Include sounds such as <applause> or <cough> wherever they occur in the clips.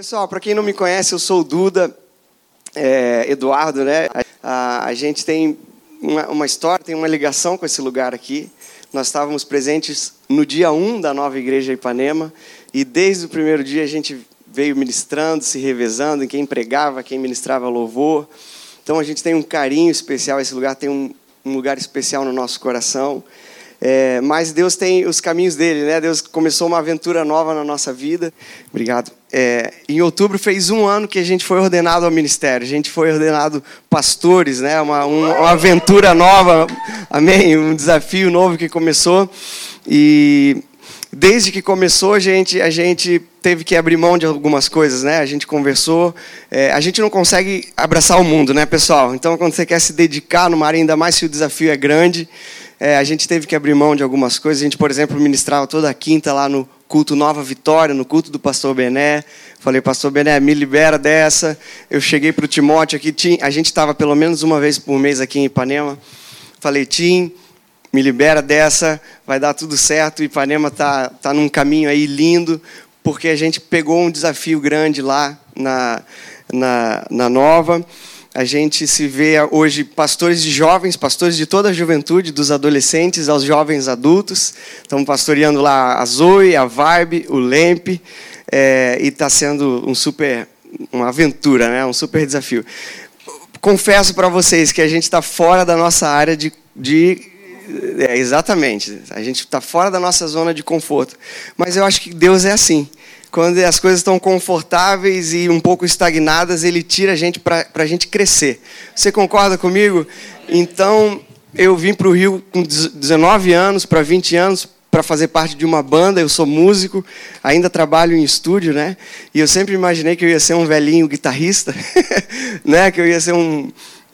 Pessoal, para quem não me conhece, eu sou o Duda, é, Eduardo, né? A, a gente tem uma, uma, história, tem uma ligação com esse lugar aqui. Nós estávamos presentes no dia 1 da nova igreja Ipanema e desde o primeiro dia a gente veio ministrando, se revezando em quem pregava, quem ministrava louvor. Então a gente tem um carinho especial, esse lugar tem um, um lugar especial no nosso coração. É, mas Deus tem os caminhos dele, né? Deus começou uma aventura nova na nossa vida. Obrigado. É, em outubro fez um ano que a gente foi ordenado ao ministério. A gente foi ordenado pastores, né? Uma, uma aventura nova, amém? Um desafio novo que começou. E desde que começou, a gente, a gente teve que abrir mão de algumas coisas, né? A gente conversou. É, a gente não consegue abraçar o mundo, né, pessoal? Então, quando você quer se dedicar numa área, ainda mais se o desafio é grande, é, a gente teve que abrir mão de algumas coisas. A gente, por exemplo, ministrava toda quinta lá no culto Nova Vitória, no culto do pastor Bené. Falei, pastor Bené, me libera dessa. Eu cheguei para o Timóteo aqui. Tim, a gente estava pelo menos uma vez por mês aqui em Ipanema. Falei, Tim, me libera dessa, vai dar tudo certo. Ipanema tá, tá num caminho aí lindo, porque a gente pegou um desafio grande lá na, na, na Nova. A gente se vê hoje pastores de jovens, pastores de toda a juventude, dos adolescentes aos jovens adultos. Estamos pastoreando lá a Zoe, a Vibe, o Lempe, é, e está sendo um super, uma aventura, né? um super desafio. Confesso para vocês que a gente está fora da nossa área de, de é, exatamente. A gente está fora da nossa zona de conforto. Mas eu acho que Deus é assim quando as coisas estão confortáveis e um pouco estagnadas, ele tira a gente para a gente crescer. Você concorda comigo? Então, eu vim para o Rio com 19 anos para 20 anos para fazer parte de uma banda. Eu sou músico, ainda trabalho em estúdio, né? E eu sempre imaginei que eu ia ser um velhinho guitarrista, <laughs> né? Que eu ia ser um,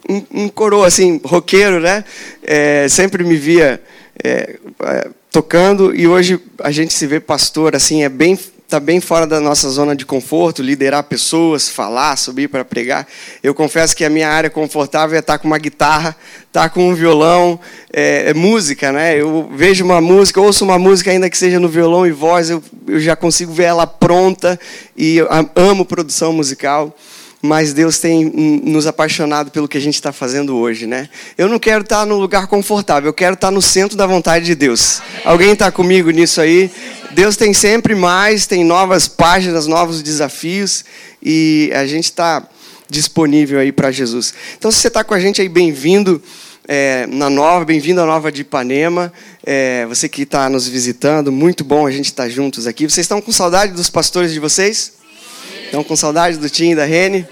um, um coroa assim, roqueiro, né? É, sempre me via é, é tocando e hoje a gente se vê pastor assim, é bem está bem fora da nossa zona de conforto, liderar pessoas, falar, subir para pregar. Eu confesso que a minha área confortável é estar tá com uma guitarra, estar tá com um violão, é, é, música, né? Eu vejo uma música, ouço uma música ainda que seja no violão e voz, eu, eu já consigo ver ela pronta e amo produção musical mas Deus tem nos apaixonado pelo que a gente está fazendo hoje, né? Eu não quero estar no lugar confortável, eu quero estar no centro da vontade de Deus. Alguém está comigo nisso aí? Deus tem sempre mais, tem novas páginas, novos desafios e a gente está disponível aí para Jesus. Então, se você está com a gente aí, bem-vindo. É, na nova, bem-vindo à nova de Ipanema. É, você que está nos visitando, muito bom a gente estar tá juntos aqui. Vocês estão com saudade dos pastores de vocês? Estão com saudade do Tim e da Rene?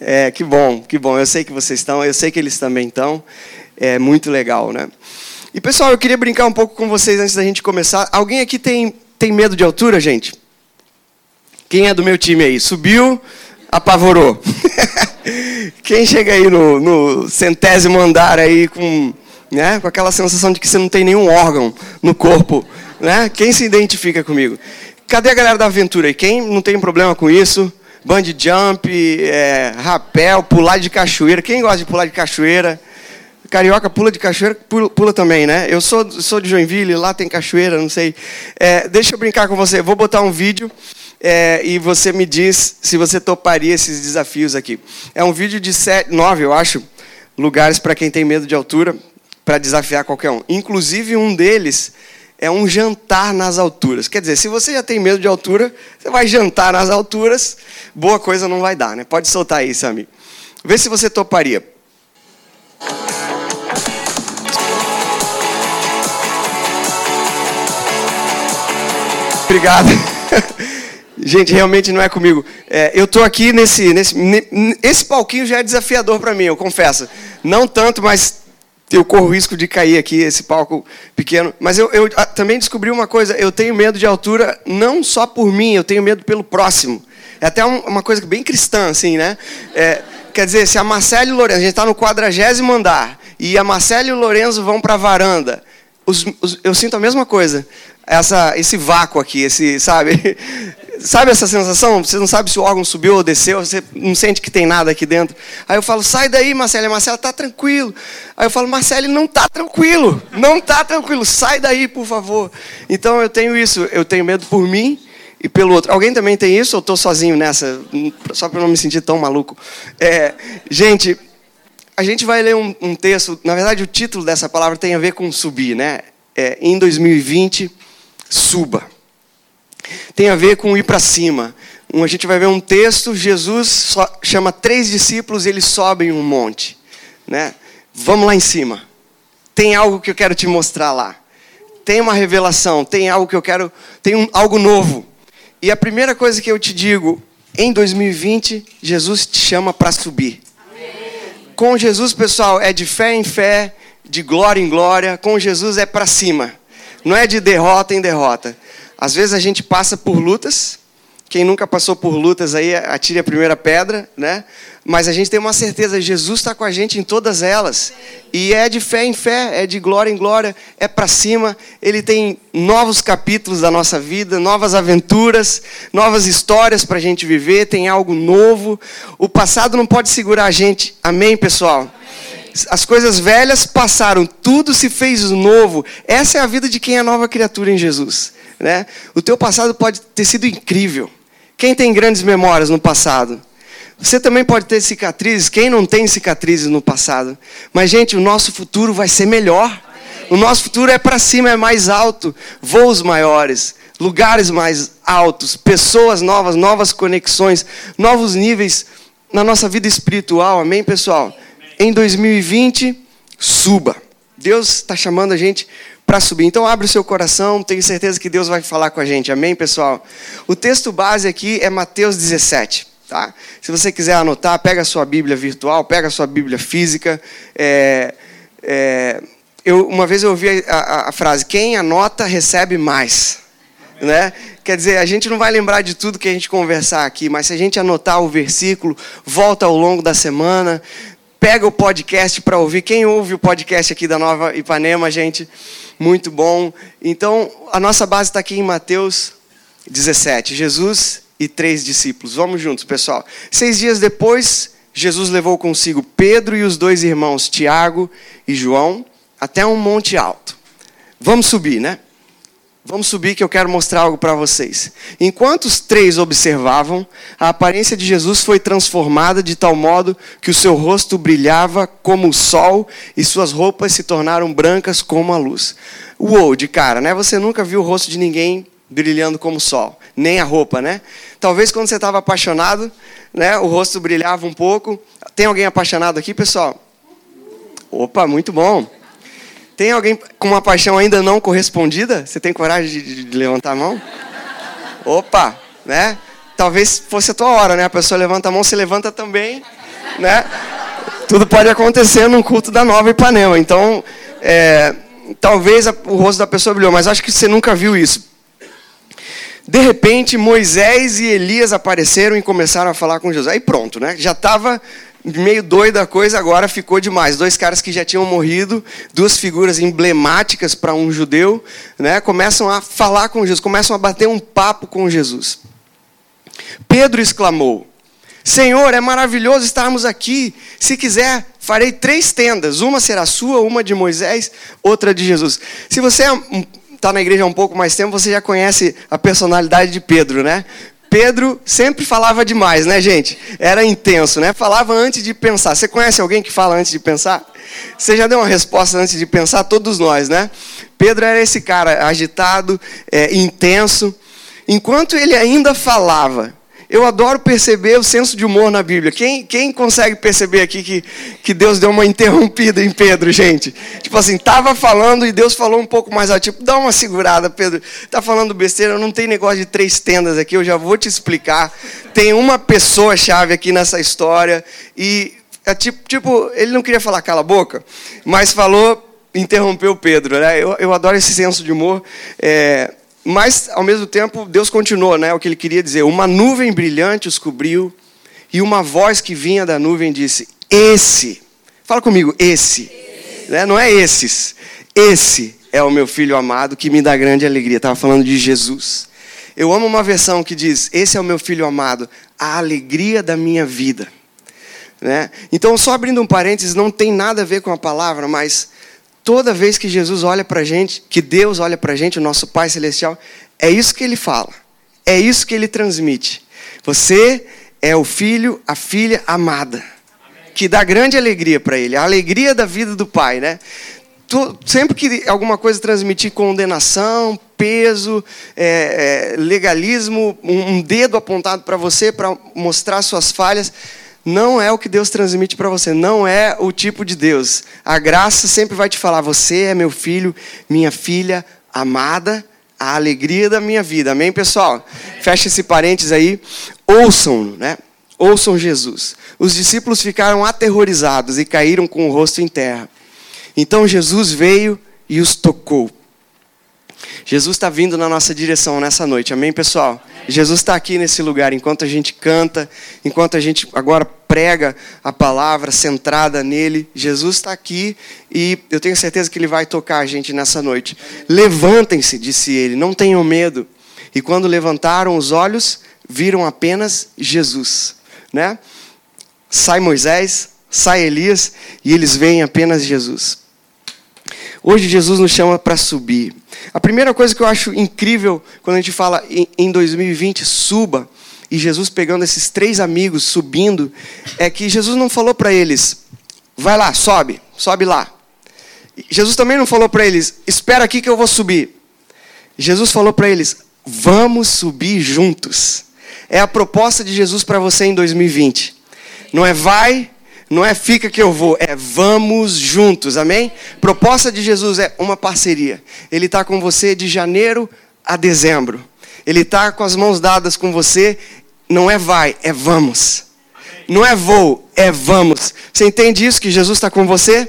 É, que bom, que bom. Eu sei que vocês estão, eu sei que eles também estão. É muito legal, né? E pessoal, eu queria brincar um pouco com vocês antes da gente começar. Alguém aqui tem, tem medo de altura, gente? Quem é do meu time aí? Subiu, apavorou. <laughs> Quem chega aí no, no, centésimo andar aí com, né, com aquela sensação de que você não tem nenhum órgão no corpo, né? Quem se identifica comigo? Cadê a galera da aventura? E quem não tem problema com isso? Band jump, é, rapel, pular de cachoeira. Quem gosta de pular de cachoeira? Carioca pula de cachoeira, pula, pula, também, né? Eu sou, sou de Joinville, lá tem cachoeira, não sei. É, deixa eu brincar com você. Vou botar um vídeo é, e você me diz se você toparia esses desafios aqui. É um vídeo de sete, nove, eu acho, lugares para quem tem medo de altura, para desafiar qualquer um. Inclusive um deles é um jantar nas alturas. Quer dizer, se você já tem medo de altura, você vai jantar nas alturas, boa coisa não vai dar, né? Pode soltar aí, Sami. Vê se você toparia. Obrigado. <laughs> Gente, realmente não é comigo. É, eu estou aqui nesse, nesse. Esse palquinho já é desafiador para mim, eu confesso. Não tanto, mas eu corro risco de cair aqui, esse palco pequeno. Mas eu, eu, ah, também descobri uma coisa: eu tenho medo de altura não só por mim, eu tenho medo pelo próximo. É até uma coisa bem cristã, assim, né? É, quer dizer, se a Marcela e o Lourenço, a gente está no quadragésimo andar, e a Marcela e o Lourenço vão para a varanda, os, os, eu sinto a mesma coisa. Essa, esse vácuo aqui, esse, sabe? <laughs> Sabe essa sensação? Você não sabe se o órgão subiu ou desceu, você não sente que tem nada aqui dentro. Aí eu falo, sai daí, Marcelo. Marcelo está tranquilo. Aí eu falo, Marcelo, não está tranquilo. Não está tranquilo. Sai daí, por favor. Então eu tenho isso. Eu tenho medo por mim e pelo outro. Alguém também tem isso ou estou sozinho nessa? Só para não me sentir tão maluco. É, gente, a gente vai ler um, um, texto. Na verdade, o título dessa palavra tem a ver com subir, né? É, em 2020, suba. Tem a ver com ir para cima. A gente vai ver um texto. Jesus chama três discípulos e eles sobem um monte, né? Vamos lá em cima. Tem algo que eu quero te mostrar lá. Tem uma revelação. Tem algo que eu quero. Tem um, algo novo. E a primeira coisa que eu te digo, em 2020, Jesus te chama para subir. Com Jesus, pessoal, é de fé em fé, de glória em glória. Com Jesus é para cima. Não é de derrota em derrota. Às vezes a gente passa por lutas. Quem nunca passou por lutas aí, atire a primeira pedra, né? Mas a gente tem uma certeza, Jesus está com a gente em todas elas. E é de fé em fé, é de glória em glória, é para cima. Ele tem novos capítulos da nossa vida, novas aventuras, novas histórias para a gente viver, tem algo novo. O passado não pode segurar a gente. Amém, pessoal? As coisas velhas passaram, tudo se fez novo. Essa é a vida de quem é nova criatura em Jesus. Né? O teu passado pode ter sido incrível. Quem tem grandes memórias no passado? Você também pode ter cicatrizes, quem não tem cicatrizes no passado. Mas, gente, o nosso futuro vai ser melhor. O nosso futuro é para cima, é mais alto. Voos maiores, lugares mais altos, pessoas novas, novas conexões, novos níveis na nossa vida espiritual. Amém, pessoal? Em 2020, suba. Deus está chamando a gente para subir. Então, abre o seu coração, tenho certeza que Deus vai falar com a gente. Amém, pessoal? O texto base aqui é Mateus 17. Tá? Se você quiser anotar, pega a sua Bíblia virtual, pega a sua Bíblia física. É, é, eu, uma vez eu ouvi a, a, a, frase: quem anota recebe mais. Né? Quer dizer, a gente não vai lembrar de tudo que a gente conversar aqui, mas se a gente anotar o versículo, volta ao longo da semana, pega o podcast para ouvir. Quem ouve o podcast aqui da Nova Ipanema, gente? Muito bom. Então, a nossa base está aqui em Mateus 17. Jesus e três discípulos. Vamos juntos, pessoal. Seis dias depois, Jesus levou consigo Pedro e os dois irmãos, Tiago e João, até um monte alto. Vamos subir, né? Vamos subir que eu quero mostrar algo para vocês. Enquanto os três observavam, a aparência de Jesus foi transformada de tal modo que o seu rosto brilhava como o sol e suas roupas se tornaram brancas como a luz. Uou, de cara, né? Você nunca viu o rosto de ninguém brilhando como o sol, nem a roupa, né? Talvez quando você estava apaixonado, né, o rosto brilhava um pouco. Tem alguém apaixonado aqui, pessoal? Opa, muito bom. Tem alguém com uma paixão ainda não correspondida? Você tem coragem de, de levantar a mão? Opa, né? Talvez fosse a tua hora, né? A pessoa levanta a mão, você levanta também, né? Tudo pode acontecer num culto da Nova Ipanema. Então, é, talvez o rosto da pessoa brilhou, mas acho que você nunca viu isso. De repente, Moisés e Elias apareceram e começaram a falar com Jesus. Aí pronto, né? Já estava meio doida a coisa, agora ficou demais. Dois caras que já tinham morrido, duas figuras emblemáticas para um judeu, né? Começam a falar com Jesus, começam a bater um papo com Jesus. Pedro exclamou: Senhor, é maravilhoso estarmos aqui. Se quiser, farei três tendas: uma será sua, uma de Moisés, outra de Jesus. Se você é está na igreja há um pouco mais tempo, você já conhece a personalidade de Pedro, né? Pedro sempre falava demais, né, gente? Era intenso, né? Falava antes de pensar. Você conhece alguém que fala antes de pensar? Você já deu uma resposta antes de pensar? Todos nós, né? Pedro era esse cara agitado, é, intenso. Enquanto ele ainda falava, eu adoro perceber o senso de humor na Bíblia. Quem, quem consegue perceber aqui que, que Deus deu uma <laughs> interrompida em Pedro, gente? Tipo assim, estava falando e Deus falou um pouco mais alto. Tipo, dá uma segurada, Pedro. Está falando besteira, não tem negócio de três tendas aqui, eu já vou te explicar. Tem uma pessoa-chave aqui nessa história. E, é tipo, tipo, ele não queria falar cala a boca, mas falou, interrompeu Pedro. Né? Eu, eu adoro esse senso de humor. É, mas, ao mesmo tempo, Deus continuou, né? O que ele queria dizer. Uma nuvem brilhante os cobriu, e uma voz que vinha da nuvem disse: Esse, fala comigo, esse. esse. Né? Não é esses. Esse é o meu filho amado que me dá grande alegria. Estava falando de Jesus. Eu amo uma versão que diz: Esse é o meu filho amado, a alegria da minha vida. Né? Então, só abrindo um parênteses, não tem nada a ver com a palavra, mas toda vez que Jesus olha para a gente, que Deus olha para a gente, o nosso Pai Celestial, é isso que ele fala. é isso que ele transmite. Você é o filho, a filha amada, que dá grande alegria para ele, a alegria da vida do pai, né? sempre que alguma coisa transmitir condenação, peso, é, é, legalismo, um, dedo apontado para você para mostrar suas falhas, não é o que Deus transmite para você, não é o tipo de Deus. A graça sempre vai te falar: você é meu filho, minha filha amada, a alegria da minha vida. Amém, pessoal? Fecha esse parênteses aí. Ouçam, né? Ouçam Jesus. Os discípulos ficaram aterrorizados e caíram com o rosto em terra. Então Jesus veio e os tocou. Jesus está vindo na nossa direção nessa noite, amém, pessoal? Jesus está aqui nesse lugar enquanto a gente canta, enquanto a gente agora prega a palavra centrada nele. Jesus está aqui e eu tenho certeza que ele vai tocar a gente nessa noite. Levantem-se, disse ele, não tenham medo. E quando levantaram os olhos, viram apenas Jesus, né? Sai Moisés, sai Elias e eles veem apenas Jesus. Hoje Jesus nos chama para subir. A primeira coisa que eu acho incrível quando a gente fala em 2020, suba, e Jesus pegando esses três amigos subindo, é que Jesus não falou para eles, vai lá, sobe, sobe lá. Jesus também não falou para eles, espera aqui que eu vou subir. Jesus falou para eles, vamos subir juntos. É a proposta de Jesus para você em 2020. Não é vai, não é fica que eu vou, é vamos juntos, amém? Proposta de Jesus é uma parceria. Ele está com você de janeiro a dezembro. Ele está com as mãos dadas com você. Não é vai, é vamos. Não é vou, é vamos. Você entende isso que Jesus está com você?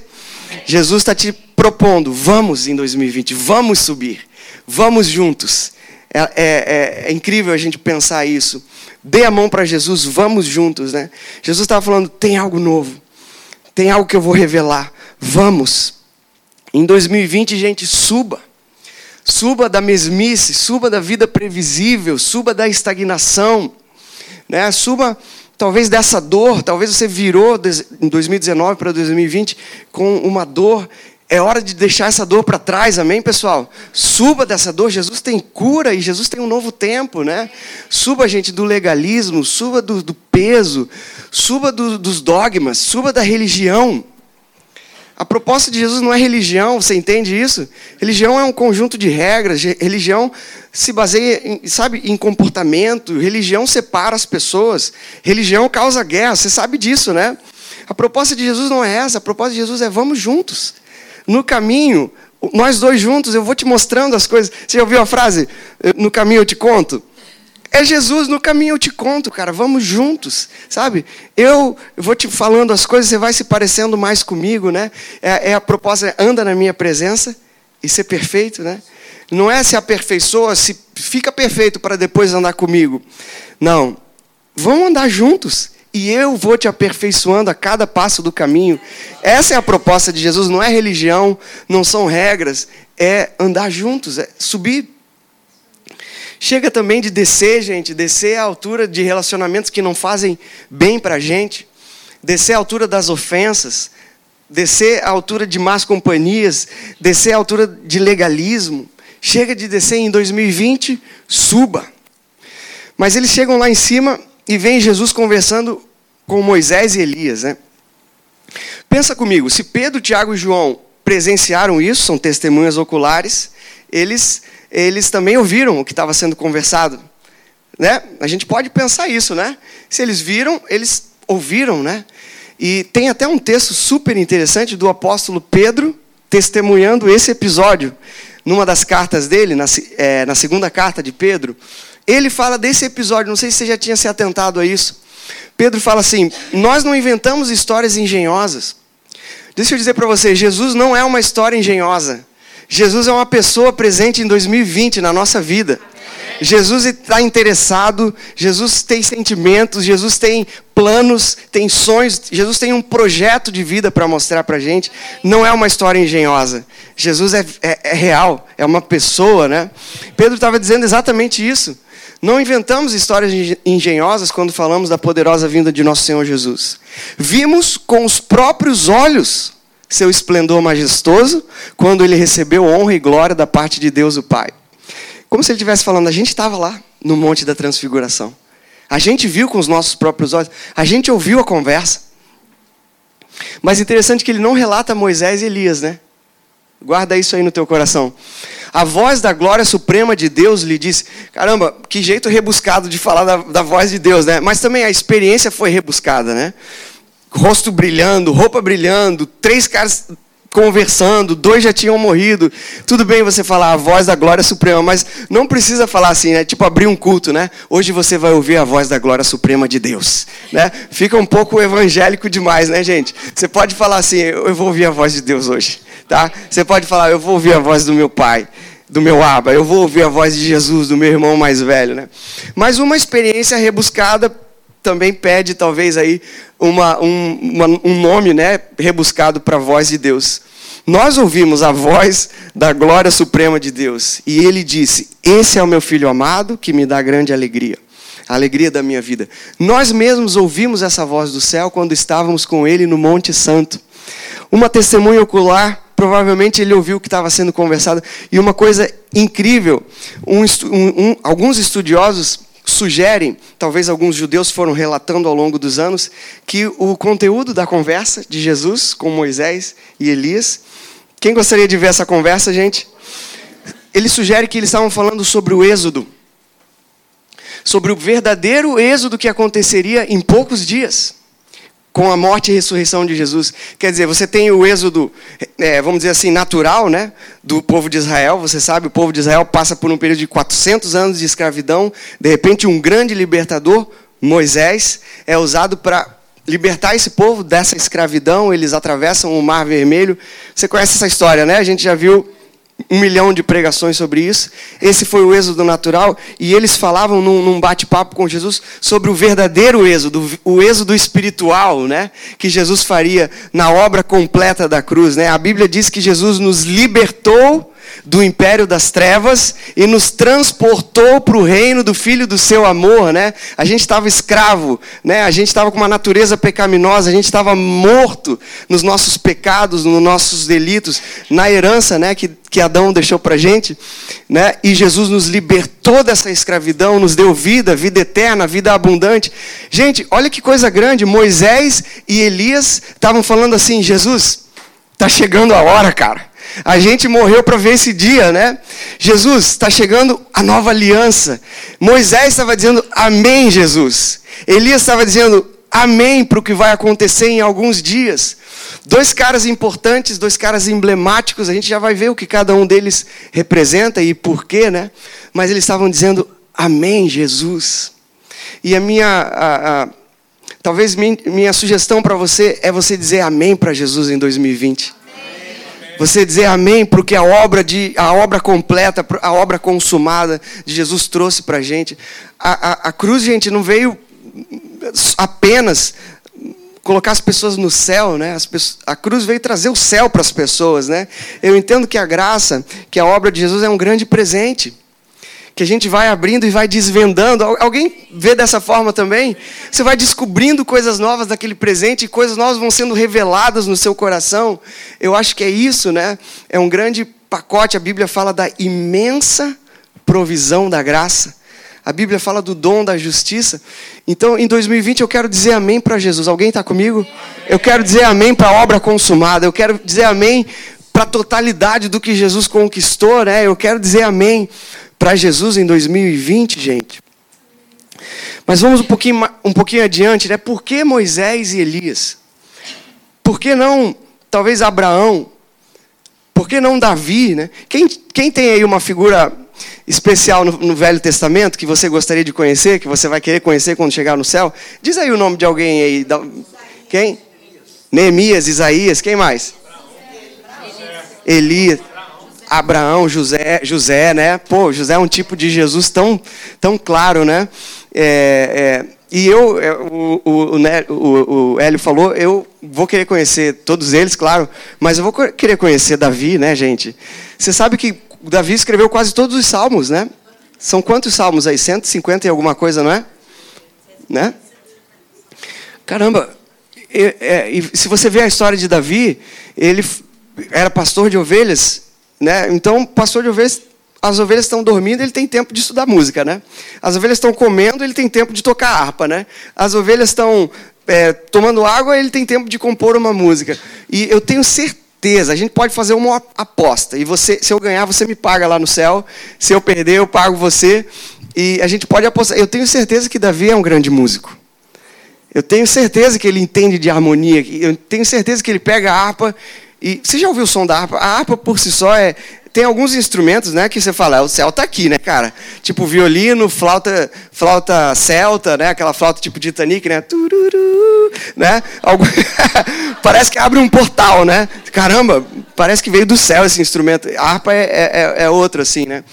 Jesus está te propondo, vamos em 2020, vamos subir, vamos juntos. É, é, é, é incrível a gente pensar isso. Dê a mão para Jesus, vamos juntos, né? Jesus estava falando: tem algo novo, tem algo que eu vou revelar, vamos. Em 2020, gente, suba. Suba da mesmice, suba da vida previsível, suba da estagnação, né? Suba talvez dessa dor, talvez você virou em 2019 para 2020 com uma dor é hora de deixar essa dor para trás, amém, pessoal? Suba dessa dor, Jesus tem cura e Jesus tem um novo tempo, né? Suba, gente, do legalismo, suba do, do peso, suba do, dos dogmas, suba da religião. A proposta de Jesus não é religião, você entende isso? Religião é um conjunto de regras, religião se baseia, em, sabe, em comportamento, religião separa as pessoas, religião causa guerra, você sabe disso, né? A proposta de Jesus não é essa, a proposta de Jesus é vamos juntos no caminho, nós dois juntos, eu vou te mostrando as coisas. Você já ouviu a frase? No caminho eu te conto? É Jesus, no caminho eu te conto, cara. Vamos juntos, sabe? Eu vou te falando as coisas, você vai se parecendo mais comigo, né? É, é a proposta, é, anda na minha presença e ser perfeito, né? Não é se aperfeiçoa, se fica perfeito para depois andar comigo. Não. Vamos andar juntos e eu vou te aperfeiçoando a cada passo do caminho. Essa é a proposta de Jesus, não é religião, não são regras, é andar juntos, é subir. Chega também de descer, gente, descer à altura de relacionamentos que não fazem bem para a gente, descer à altura das ofensas, descer à altura de más companhias, descer à altura de legalismo. Chega de descer em 2020, suba. Mas eles chegam lá em cima e vem Jesus conversando com Moisés e Elias, né? Pensa comigo, se Pedro, Tiago e João presenciaram isso, são testemunhas oculares, eles, eles também ouviram o que estava sendo conversado. Né? A gente pode pensar isso, né? Se eles viram, eles ouviram, né? E tem até um texto super interessante do apóstolo Pedro testemunhando esse episódio. Numa das cartas dele, na, é, na segunda carta de Pedro, ele fala desse episódio, não sei se você já tinha se atentado a isso. Pedro fala assim: Nós não inventamos histórias engenhosas. Deixa eu dizer para você: Jesus não é uma história engenhosa. Jesus é uma pessoa presente em 2020 na nossa vida. Jesus está interessado, Jesus tem sentimentos, Jesus tem planos, tem sonhos, Jesus tem um projeto de vida para mostrar para a gente. Não é uma história engenhosa. Jesus é, é, é real, é uma pessoa, né? Pedro estava dizendo exatamente isso. Não inventamos histórias engenhosas quando falamos da poderosa vinda de nosso Senhor Jesus. Vimos com os próprios olhos seu esplendor majestoso quando ele recebeu honra e glória da parte de Deus o Pai. Como se ele estivesse falando, a gente estava lá, no Monte da Transfiguração. A gente viu com os nossos próprios olhos, a gente ouviu a conversa. Mas interessante que ele não relata Moisés e Elias, né? Guarda isso aí no teu coração. A voz da glória suprema de Deus lhe disse: caramba, que jeito rebuscado de falar da, da voz de Deus, né? Mas também a experiência foi rebuscada, né? Rosto brilhando, roupa brilhando, três caras conversando, dois já tinham morrido. Tudo bem você falar a voz da glória suprema, mas não precisa falar assim, né? Tipo abrir um culto, né? Hoje você vai ouvir a voz da glória suprema de Deus, né? Fica um pouco evangélico demais, né, gente? Você pode falar assim, eu vou ouvir a voz de Deus hoje, tá? Você pode falar, eu vou ouvir a voz do meu pai do meu aba, eu vou ouvir a voz de Jesus, do meu irmão mais velho, né? Mas uma experiência rebuscada também pede talvez aí uma, um, uma, um nome né, rebuscado para a voz de Deus. Nós ouvimos a voz da glória suprema de Deus e ele disse: Esse é o meu filho amado que me dá grande alegria, a alegria da minha vida. Nós mesmos ouvimos essa voz do céu quando estávamos com ele no Monte Santo. Uma testemunha ocular, provavelmente ele ouviu o que estava sendo conversado. E uma coisa incrível: um, um, alguns estudiosos sugerem, talvez alguns judeus foram relatando ao longo dos anos, que o conteúdo da conversa de Jesus com Moisés e Elias. Quem gostaria de ver essa conversa, gente? Ele sugere que eles estavam falando sobre o êxodo. Sobre o verdadeiro êxodo que aconteceria em poucos dias com a morte e ressurreição de Jesus. Quer dizer, você tem o êxodo, é, vamos dizer assim, natural, né, do povo de Israel. Você sabe, o povo de Israel passa por um período de 400 anos de escravidão. De repente, um grande libertador, Moisés, é usado para libertar esse povo dessa escravidão. Eles atravessam o Mar Vermelho. Você conhece essa história, né? A gente já viu um milhão de pregações sobre isso. Esse foi o êxodo natural. E eles falavam num, num bate-papo com Jesus sobre o verdadeiro êxodo, o êxodo espiritual, né? Que Jesus faria na obra completa da cruz, né? A Bíblia diz que Jesus nos libertou do império das trevas e nos transportou para o reino do Filho do seu amor, né? A gente estava escravo, né? A gente estava com uma natureza pecaminosa, a gente estava morto nos nossos pecados, nos nossos delitos, na herança, né? Que, que Adão deixou para gente, né? E Jesus nos libertou dessa escravidão, nos deu vida, vida eterna, vida abundante. Gente, olha que coisa grande! Moisés e Elias estavam falando assim: Jesus, tá chegando a hora, cara. A gente morreu para ver esse dia, né? Jesus, está chegando a nova aliança. Moisés estava dizendo amém, Jesus. Elias estava dizendo amém para o que vai acontecer em alguns dias. Dois caras importantes, dois caras emblemáticos, a gente já vai ver o que cada um deles representa e por quê, né? Mas eles estavam dizendo amém, Jesus. E a minha. A, a, talvez minha, minha sugestão para você é você dizer amém para Jesus em 2020. Você dizer amém porque a obra, de, a obra completa, a obra consumada de Jesus trouxe para a gente. A, a cruz, gente, não veio apenas colocar as pessoas no céu, né? Pessoas, a cruz veio trazer o céu para as pessoas, né? Eu entendo que a graça, que a obra de Jesus é um grande presente que a gente vai abrindo e vai desvendando. Alguém vê dessa forma também? Você vai descobrindo coisas novas daquele presente e coisas novas vão sendo reveladas no seu coração. Eu acho que é isso, né? É um grande pacote. A Bíblia fala da imensa provisão da graça. A Bíblia fala do dom da justiça. Então, em 2020, eu quero dizer amém para Jesus. Alguém está comigo? Eu quero dizer amém para a obra consumada. Eu quero dizer amém para a totalidade do que Jesus conquistou, né? Eu quero dizer amém para Jesus em 2020, gente. Mas vamos um pouquinho, um pouquinho adiante, né? Por que Moisés e Elias? Por que não, talvez, Abraão? Por que não Davi, né? Quem, quem tem aí uma figura especial no, no, Velho Testamento que você gostaria de conhecer, que você vai querer conhecer quando chegar no céu? Diz aí o nome de alguém aí. Quem? Neemias, Isaías, quem mais? Elias. Abraão, José, José, né? Pô, José é um tipo de Jesus tão, tão claro, né? É, é, e eu, é, o, o, né, o, o Hélio falou, eu vou querer conhecer todos eles, claro, mas eu vou querer conhecer Davi, né, gente? Você sabe que Davi escreveu quase todos os salmos, né? São quantos salmos aí? 150 e alguma coisa, não é? Né? Caramba, e, é, e se você ver a história de Davi, ele era pastor de ovelhas né? Então, pastor de ovelhas, as ovelhas estão dormindo, ele tem tempo de estudar música, né? As ovelhas estão comendo, ele tem tempo de tocar harpa, né? As ovelhas estão é, tomando água, ele tem tempo de compor uma música. E eu tenho certeza, a gente pode fazer uma aposta. E você, se eu ganhar, você me paga lá no céu. Se eu perder, eu pago você. E a gente pode apostar. Eu tenho certeza que Davi é um grande músico. Eu tenho certeza que ele entende de harmonia. Eu tenho certeza que ele pega a harpa. E você já ouviu o som da harpa? A harpa por si só é, tem alguns instrumentos, né, que você fala, é, o céu tá aqui, né, cara? Tipo violino, flauta, flauta celta, né, aquela flauta tipo Titanic, né? Tururu, né? Algo... <laughs> parece que abre um portal, né? Caramba, parece que veio do céu esse instrumento. A harpa é, é, é, é outra, assim, né?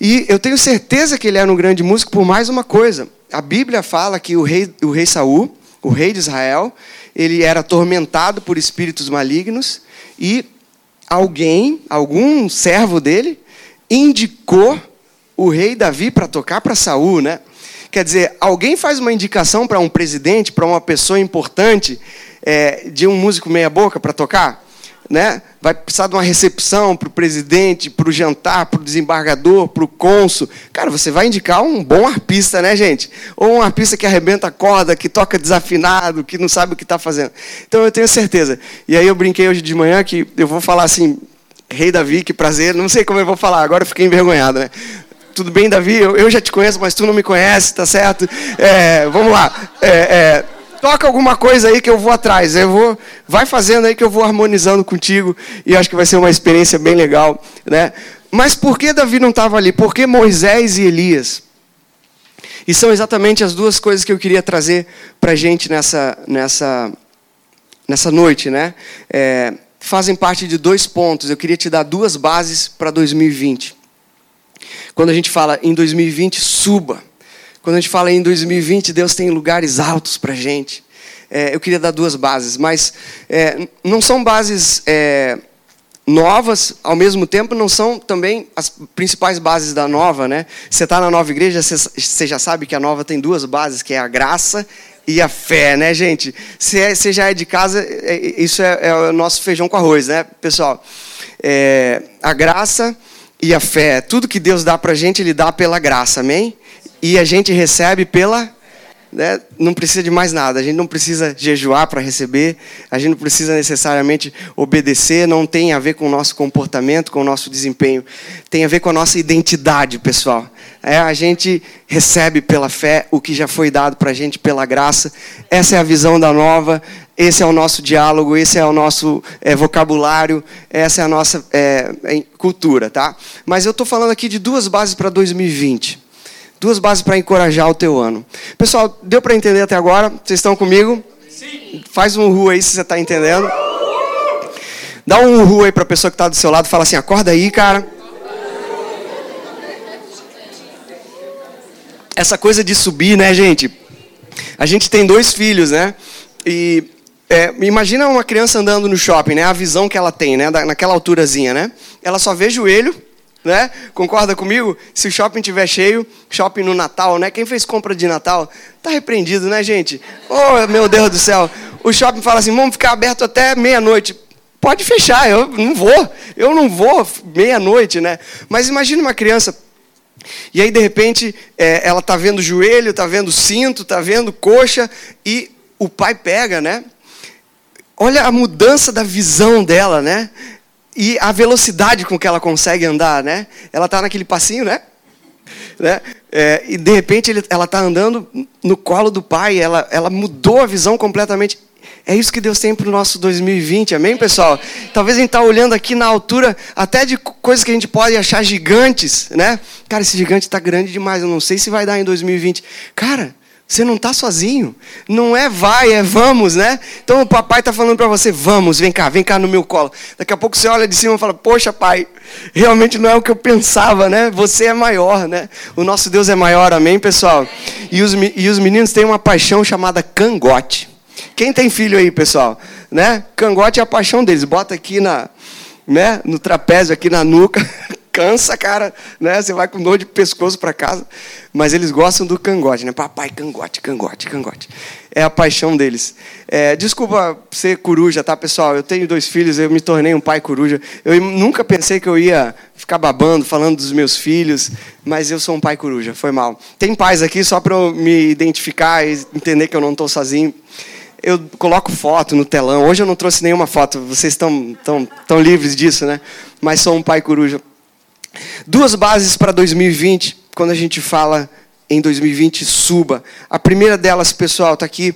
E eu tenho certeza que ele era um grande músico por mais uma coisa. A Bíblia fala que o rei, o rei Saul, o rei de Israel, ele era atormentado por espíritos malignos e alguém, algum servo dele, indicou o rei Davi para tocar para Saul, né? Quer dizer, alguém faz uma indicação para um presidente, para uma pessoa importante, é, de um músico meia boca para tocar? Né? vai precisar de uma recepção para o presidente, para o jantar, para o desembargador, para o cônsul. Cara, você vai indicar um bom arpista, né, gente? Ou um arpista que arrebenta a corda, que toca desafinado, que não sabe o que está fazendo. Então eu tenho certeza. E aí eu brinquei hoje de manhã que eu vou falar assim, Rei Davi, que prazer, não sei como eu vou falar, agora eu fiquei envergonhado, né? Tudo bem, Davi? Eu, já te conheço, mas tu não me conhece, tá certo? É, vamos lá. É, é, toca alguma coisa aí que eu vou atrás. Eu vou, vai fazendo aí que eu vou harmonizando contigo e acho que vai ser uma experiência bem legal, né? Mas por que Davi não estava ali? Por que Moisés e Elias? E são exatamente as duas coisas que eu queria trazer para a gente nessa, nessa, nessa noite, né? É, fazem parte de dois pontos. Eu queria te dar duas bases para 2020. Quando a gente fala em 2020, suba. Quando a gente fala em 2020, Deus tem lugares altos para a gente. É, eu queria dar duas bases, mas é, não são bases é, novas, ao mesmo tempo não são também as principais bases da nova, né? Você está na nova igreja, você já sabe que a nova tem duas bases, que é a graça e a fé, né, gente? Se é, você já é de casa, é, isso é, é, o nosso feijão com arroz, né, pessoal? É, a graça e a fé, tudo que Deus dá para a gente, Ele dá pela graça, amém? E a gente recebe pela. Né, não precisa de mais nada, a gente não precisa jejuar para receber, a gente não precisa necessariamente obedecer, não tem a ver com o nosso comportamento, com o nosso desempenho, tem a ver com a nossa identidade, pessoal. É, a gente recebe pela fé o que já foi dado para a gente pela graça, essa é a visão da nova, esse é o nosso diálogo, esse é o nosso é, vocabulário, essa é a nossa é, cultura, tá? Mas eu estou falando aqui de duas bases para 2020. Duas bases para encorajar o teu ano. Pessoal, deu para entender até agora? Vocês estão comigo? Sim. Faz um ru aí se você está entendendo. Dá um ru aí para a pessoa que está do seu lado. Fala assim, acorda aí, cara. Essa coisa de subir, né, gente? A gente tem dois filhos, né? E é, imagina uma criança andando no shopping, né? A visão que ela tem, né? Naquela alturazinha, né? Ela só vê joelho né? Concorda comigo? Se o shopping estiver cheio, shopping no Natal, né? Quem fez compra de Natal tá repreendido, né, gente? Oh, meu Deus do céu. O shopping fala assim: vamos ficar aberto até meia-noite. Pode fechar, eu não vou. Eu não vou meia-noite, né? Mas imagine uma criança. E aí, de repente, é, ela tá vendo joelho, tá vendo cinto, tá vendo coxa, e o pai pega, né? Olha a mudança da visão dela, né? E a velocidade com que ela consegue andar, né? Ela está naquele passinho, né? né? É, e de repente ele, ela está andando no colo do pai, ela, ela mudou a visão completamente. É isso que Deus tem para o nosso 2020, amém, pessoal? Talvez a gente está olhando aqui na altura até de coisas que a gente pode achar gigantes, né? Cara, esse gigante está grande demais, eu não sei se vai dar em 2020. Cara, você não está sozinho. Não é vai, é vamos, né? Então o papai está falando para você, vamos, vem cá, vem cá no meu colo. Daqui a pouco você olha de cima e fala, poxa pai, realmente não é o que eu pensava, né? Você é maior, né? O nosso Deus é maior, amém, pessoal? E os, e os meninos têm uma paixão chamada cangote. Quem tem filho aí, pessoal? Né? Cangote é a paixão deles. Bota aqui na, né, no trapézio, aqui na nuca. <laughs> cansa, cara, né? Você vai com dor de pescoço para casa. Mas eles gostam do cangote, né? Papai, cangote, cangote, cangote. é a paixão deles. É, desculpa ser coruja, tá, pessoal? Eu tenho dois filhos, eu me tornei um pai coruja. Eu nunca pensei que eu ia ficar babando, falando dos meus filhos, mas eu sou um pai coruja, foi mal. Tem pais aqui só para eu me identificar e entender que eu não estou sozinho. Eu coloco foto no telão. Hoje eu não trouxe nenhuma foto, vocês estão tão, tão livres disso, né? Mas sou um pai coruja. Duas bases para 2020, quando a gente fala em 2020 suba. A primeira delas, pessoal, está aqui.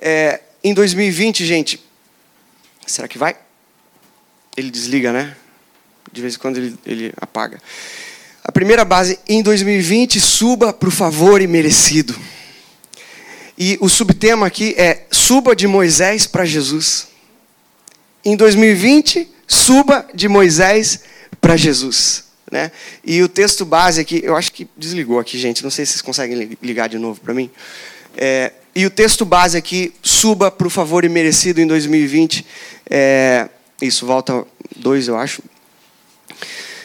É, em 2020, gente. Será que vai? Ele desliga, né? De vez em quando ele, ele apaga. A primeira base, em 2020, suba para o favor e merecido. E o subtema aqui é suba de Moisés para Jesus. Em 2020, suba de Moisés para Jesus. Né? E o texto base aqui, eu acho que desligou aqui, gente. Não sei se vocês conseguem ligar de novo para mim. É, e o texto base aqui, suba para o favor imerecido em 2020. É, isso, volta dois, eu acho.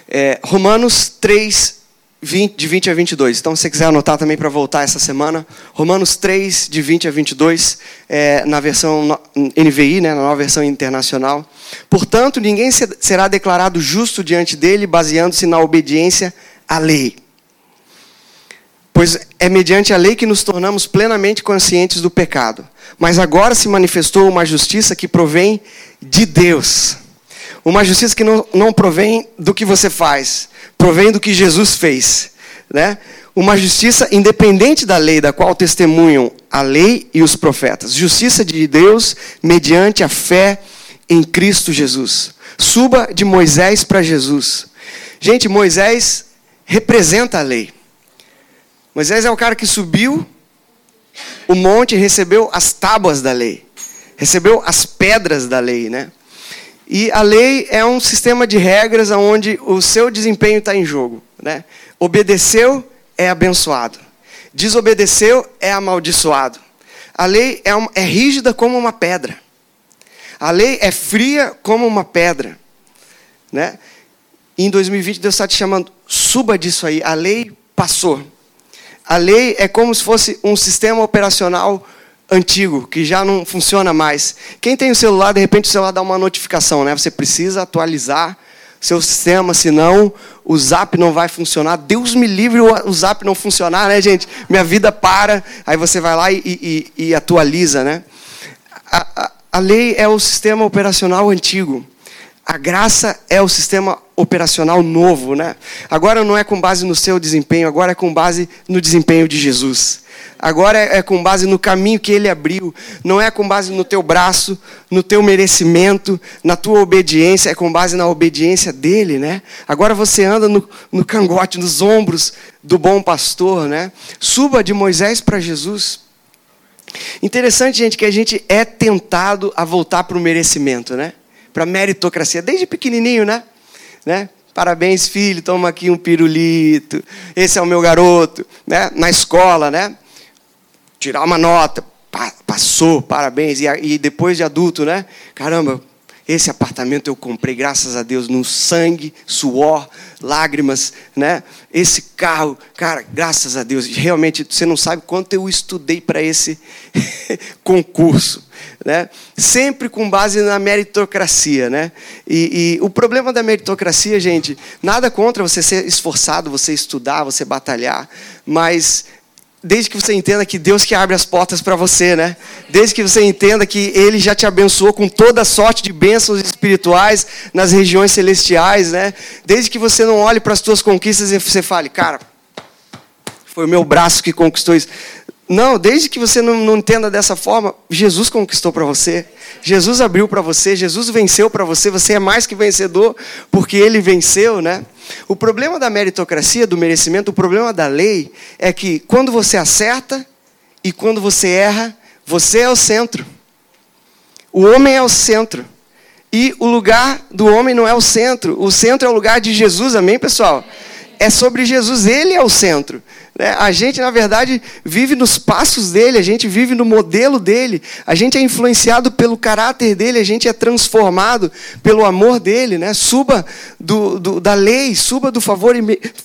É, Romanos 3, 20, de 20 a 22. Então, se você quiser anotar também para voltar essa semana, Romanos 3, de 20 a 22, é, na versão NVI, né, na nova versão internacional. Portanto, ninguém será declarado justo diante dele, baseando-se na obediência à lei. Pois é mediante a lei que nos tornamos plenamente conscientes do pecado. Mas agora se manifestou uma justiça que provém de Deus uma justiça que não, não provém do que você faz, provém do que Jesus fez. Né? Uma justiça independente da lei, da qual testemunham a lei e os profetas. Justiça de Deus mediante a fé em Cristo Jesus. Suba de Moisés para Jesus. Gente, Moisés representa a lei. Moisés é o cara que subiu o monte e recebeu as tábuas da lei. Recebeu as pedras da lei, né? E a lei é um sistema de regras onde o seu desempenho está em jogo. Né? Obedeceu é abençoado. Desobedeceu é amaldiçoado. A lei é, é rígida como uma pedra. A lei é fria como uma pedra. Né? E em 2020 Deus está te chamando, suba disso aí. A lei passou. A lei é como se fosse um sistema operacional antigo, que já não funciona mais. Quem tem o celular, de repente o celular dá uma notificação, né? Você precisa atualizar seu sistema, senão o Zap não vai funcionar. Deus me livre o Zap não funcionar, né, gente? Minha vida para. Aí você vai lá e, e, e atualiza, né? A, a, a lei é o sistema operacional antigo. A graça é o sistema operacional novo, né? Agora não é com base no seu desempenho, agora é com base no desempenho de Jesus. Agora é, é com base no caminho que ele abriu, não é com base no teu braço, no teu merecimento, na tua obediência, é com base na obediência dele, né? Agora você anda no, no cangote, nos ombros do bom pastor, né? Suba de Moisés para Jesus. Interessante, gente, que a gente é tentado a voltar para o merecimento, né? Para meritocracia, desde pequenininho, né? né? Parabéns, filho, toma aqui um pirulito. Esse é o meu garoto, né? Na escola, né? tirar uma nota, passou, parabéns. E, e depois de adulto, né? Caramba, esse apartamento eu comprei, graças a Deus, no sangue, suor, lágrimas, né? Esse carro, cara, graças a Deus, realmente você não sabe quanto eu estudei para esse <laughs> concurso, né? Sempre com base na meritocracia, né? E, e, o problema da meritocracia, gente, nada contra você ser esforçado, você estudar, você batalhar, mas Desde que você entenda que Deus que abre as portas para você, né? Desde que você entenda que Ele já te abençoou com toda sorte de bênçãos espirituais nas regiões celestiais, né? Desde que você não olhe para as suas conquistas e você fale, cara, foi o meu braço que conquistou isso. Não, desde que você não, não entenda dessa forma, Jesus conquistou para você, Jesus abriu para você, Jesus venceu para você, você é mais que vencedor porque Ele venceu, né? O problema da meritocracia, do merecimento, o problema da lei é que quando você acerta e quando você erra, você é o centro. O homem é o centro. E o lugar do homem não é o centro. O centro é o lugar de Jesus, amém, pessoal? É sobre Jesus, ele é o centro. Né? A gente, na verdade, vive nos passos dele, a gente vive no modelo dele, a gente é influenciado pelo caráter dele, a gente é transformado pelo amor dele. Né? Suba do, do, da lei, suba do favor,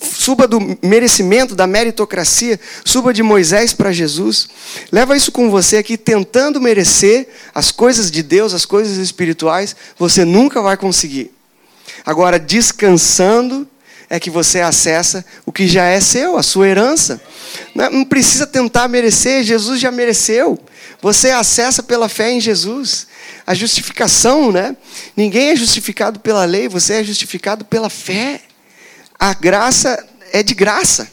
suba do merecimento, da meritocracia, suba de Moisés para Jesus. Leva isso com você aqui, tentando merecer as coisas de Deus, as coisas espirituais, você nunca vai conseguir. Agora, descansando é que você acessa o que já é seu, a sua herança. Não precisa tentar merecer, Jesus já mereceu. Você acessa pela fé em Jesus. A justificação, né? Ninguém é justificado pela lei, você é justificado pela fé. A graça é de graça.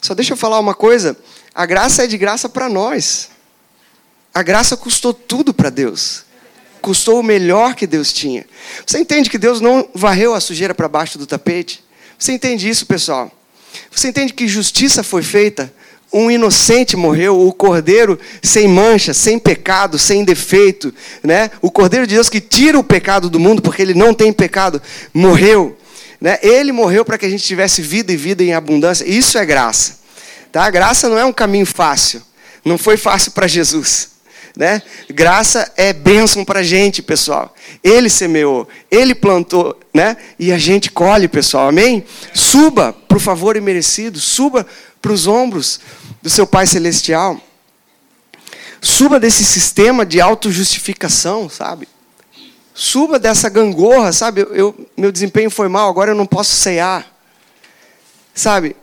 Só deixa eu falar uma coisa: a graça é de graça para nós. A graça custou tudo para Deus. Custou o melhor que Deus tinha. Você entende que Deus não varreu a sujeira para baixo do tapete? Você entende isso, pessoal? Você entende que justiça foi feita? Um inocente morreu, o cordeiro sem mancha, sem pecado, sem defeito, né? O cordeiro de Deus que tira o pecado do mundo, porque ele não tem pecado, morreu, né? Ele morreu para que a gente tivesse vida e vida em abundância. Isso é graça. Tá? A graça não é um caminho fácil. Não foi fácil para Jesus. Né? Graça é bênção para a gente, pessoal. Ele semeou, ele plantou, né? E a gente colhe, pessoal. Amém? Suba para o favor imerecido, suba para os ombros do seu Pai Celestial. Suba desse sistema de autojustificação, sabe? Suba dessa gangorra, sabe? Eu, eu, meu desempenho foi mal, agora eu não posso cear. Sabe?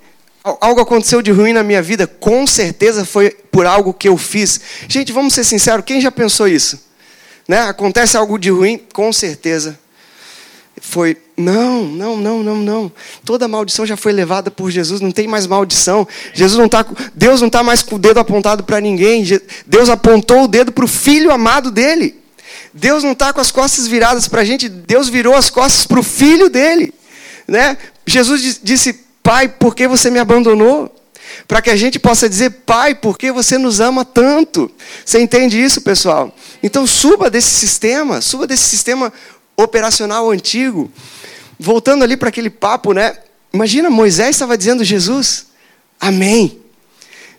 Algo aconteceu de ruim na minha vida, com certeza foi por algo que eu fiz. Gente, vamos ser sinceros, quem já pensou isso? Né? Acontece algo de ruim, com certeza foi, não, não, não, não, não. Toda maldição já foi levada por Jesus, não tem mais maldição. Jesus não tá, Deus não está mais com o dedo apontado para ninguém. Deus apontou o dedo para o filho amado dele. Deus não está com as costas viradas para a gente, Deus virou as costas para o filho dele. Né? Jesus disse, Pai, por que você me abandonou? Para que a gente possa dizer, Pai, por que você nos ama tanto? Você entende isso, pessoal? Então suba desse sistema, suba desse sistema operacional antigo. Voltando ali para aquele papo, né? Imagina, Moisés estava dizendo, Jesus, amém.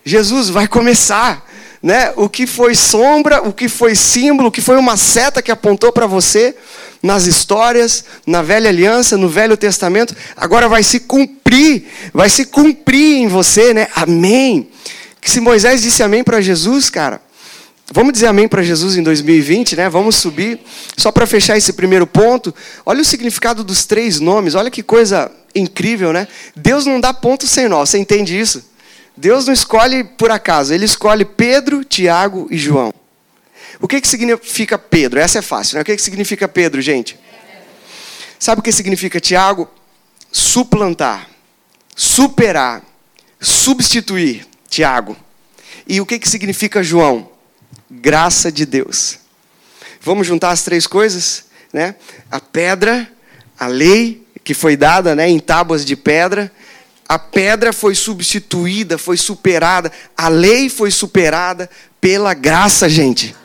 Jesus vai começar. Né? O que foi sombra, o que foi símbolo, o que foi uma seta que apontou para você, nas histórias, na velha aliança, no Velho Testamento, agora vai se cumprir, vai se cumprir em você, né? Amém. Que se Moisés disse amém para Jesus, cara, vamos dizer amém para Jesus em 2020, né? Vamos subir. Só para fechar esse primeiro ponto, olha o significado dos três nomes, olha que coisa incrível, né? Deus não dá ponto sem nó, você entende isso? Deus não escolhe por acaso, ele escolhe Pedro, Tiago e João. O que, que significa Pedro? Essa é fácil, né? O que, que significa Pedro, gente? Sabe o que significa Tiago? Suplantar, superar, substituir. Tiago. E o que, que significa João? Graça de Deus. Vamos juntar as três coisas? Né? A pedra, a lei que foi dada né, em tábuas de pedra, a pedra foi substituída, foi superada, a lei foi superada pela graça, gente.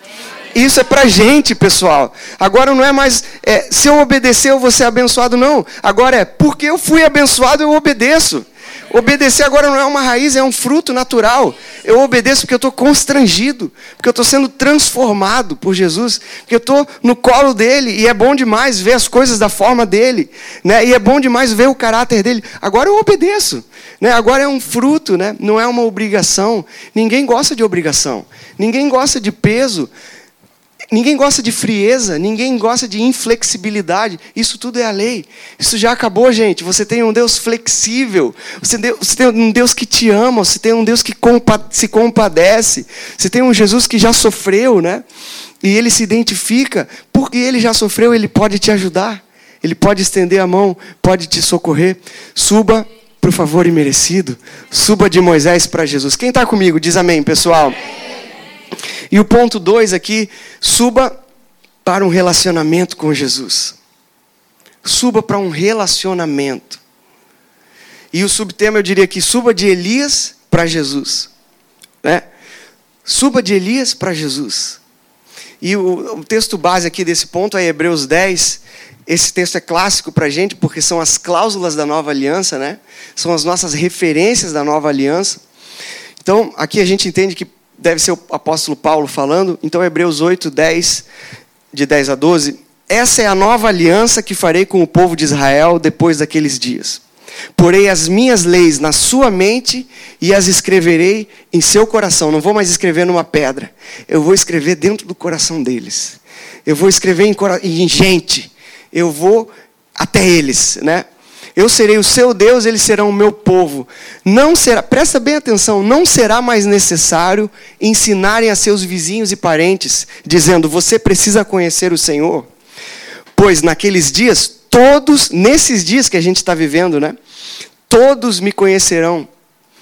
Isso é para gente, pessoal. Agora não é mais é, se eu obedecer eu vou ser abençoado, não. Agora é porque eu fui abençoado eu obedeço. Obedecer agora não é uma raiz, é um fruto natural. Eu obedeço porque eu estou constrangido, porque eu estou sendo transformado por Jesus, porque eu estou no colo dele e é bom demais ver as coisas da forma dele, né? E é bom demais ver o caráter dele. Agora eu obedeço, né? Agora é um fruto, né? Não é uma obrigação. Ninguém gosta de obrigação, ninguém gosta de peso. Ninguém gosta de frieza, ninguém gosta de inflexibilidade. Isso tudo é a lei. Isso já acabou, gente. Você tem um Deus flexível. Você tem um Deus que te ama. Você tem um Deus que se compadece. Você tem um Jesus que já sofreu, né? E ele se identifica. Porque ele já sofreu, ele pode te ajudar. Ele pode estender a mão, pode te socorrer. Suba o favor imerecido. Suba de Moisés para Jesus. Quem está comigo? Diz amém, pessoal. Amém. E o ponto 2 aqui, suba para um relacionamento com Jesus. Suba para um relacionamento. E o subtema eu diria que suba de Elias para Jesus. Né? Suba de Elias para Jesus. E o, o texto base aqui desse ponto é Hebreus 10. Esse texto é clássico para a gente porque são as cláusulas da nova aliança, né? São as nossas referências da nova aliança. Então, aqui a gente entende que deve ser o apóstolo Paulo falando. Então, Hebreus 8, 10, de 10 a 12. Essa é a nova aliança que farei com o povo de Israel depois daqueles dias. Porei as minhas leis na sua mente e as escreverei em seu coração. Não vou mais escrever numa pedra. Eu vou escrever dentro do coração deles. Eu vou escrever em, em gente. Eu vou até eles, né? Eu serei o seu Deus, eles serão o meu povo. Não será, presta bem atenção, não será mais necessário ensinarem a seus vizinhos e parentes, dizendo: "Você precisa conhecer o Senhor". Pois naqueles dias, todos, nesses dias que a gente está vivendo, né? Todos me conhecerão,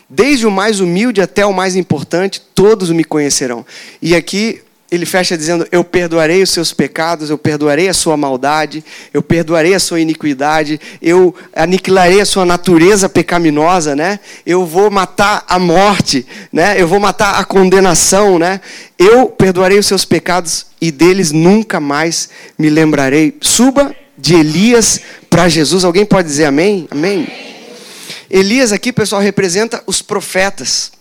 desde o mais humilde até o mais importante, todos me conhecerão. E aqui ele fecha dizendo: Eu perdoarei os seus pecados, eu perdoarei a sua maldade, eu perdoarei a sua iniquidade, eu aniquilarei a sua natureza pecaminosa, né? Eu vou matar a morte, né? Eu vou matar a condenação, né? Eu perdoarei os seus pecados e deles nunca mais me lembrarei. Suba de Elias para Jesus. Alguém pode dizer amém? Amém. Elias aqui, pessoal, representa os profetas.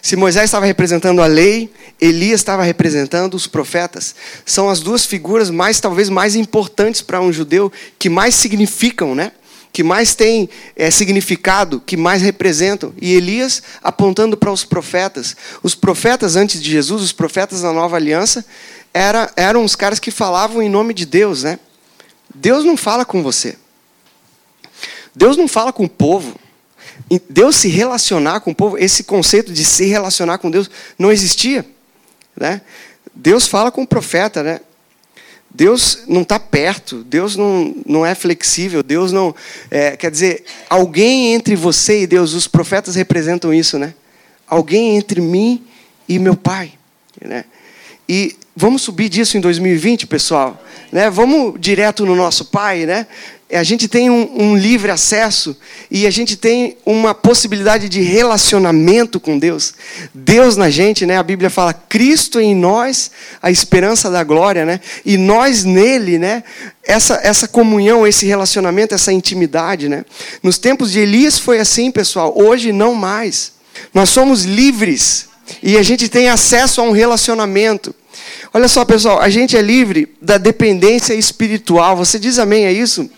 Se Moisés estava representando a lei, Elias estava representando os profetas. São as duas figuras mais, talvez, mais importantes para um judeu, que mais significam, né? Que mais têm é, significado, que mais representam. E Elias apontando para os profetas. Os profetas antes de Jesus, os profetas da nova aliança, era, eram os caras que falavam em nome de Deus, né? Deus não fala com você. Deus não fala com o povo. Deus se relacionar com o povo, esse conceito de se relacionar com Deus não existia. Né? Deus fala com o profeta, né? Deus não está perto, Deus não, não é flexível, Deus não. É, quer dizer, alguém entre você e Deus, os profetas representam isso, né? Alguém entre mim e meu Pai. Né? E vamos subir disso em 2020, pessoal. Né? Vamos direto no nosso Pai, né? A gente tem um, um, livre acesso e a gente tem uma possibilidade de relacionamento com Deus. Deus na gente, né? A Bíblia fala Cristo em nós, a esperança da glória, né? E nós nele, né? Essa, essa comunhão, esse relacionamento, essa intimidade, né? Nos tempos de Elias foi assim, pessoal. Hoje não mais. Nós somos livres e a gente tem acesso a um relacionamento. Olha só, pessoal, a gente é livre da dependência espiritual. Você diz amém a isso?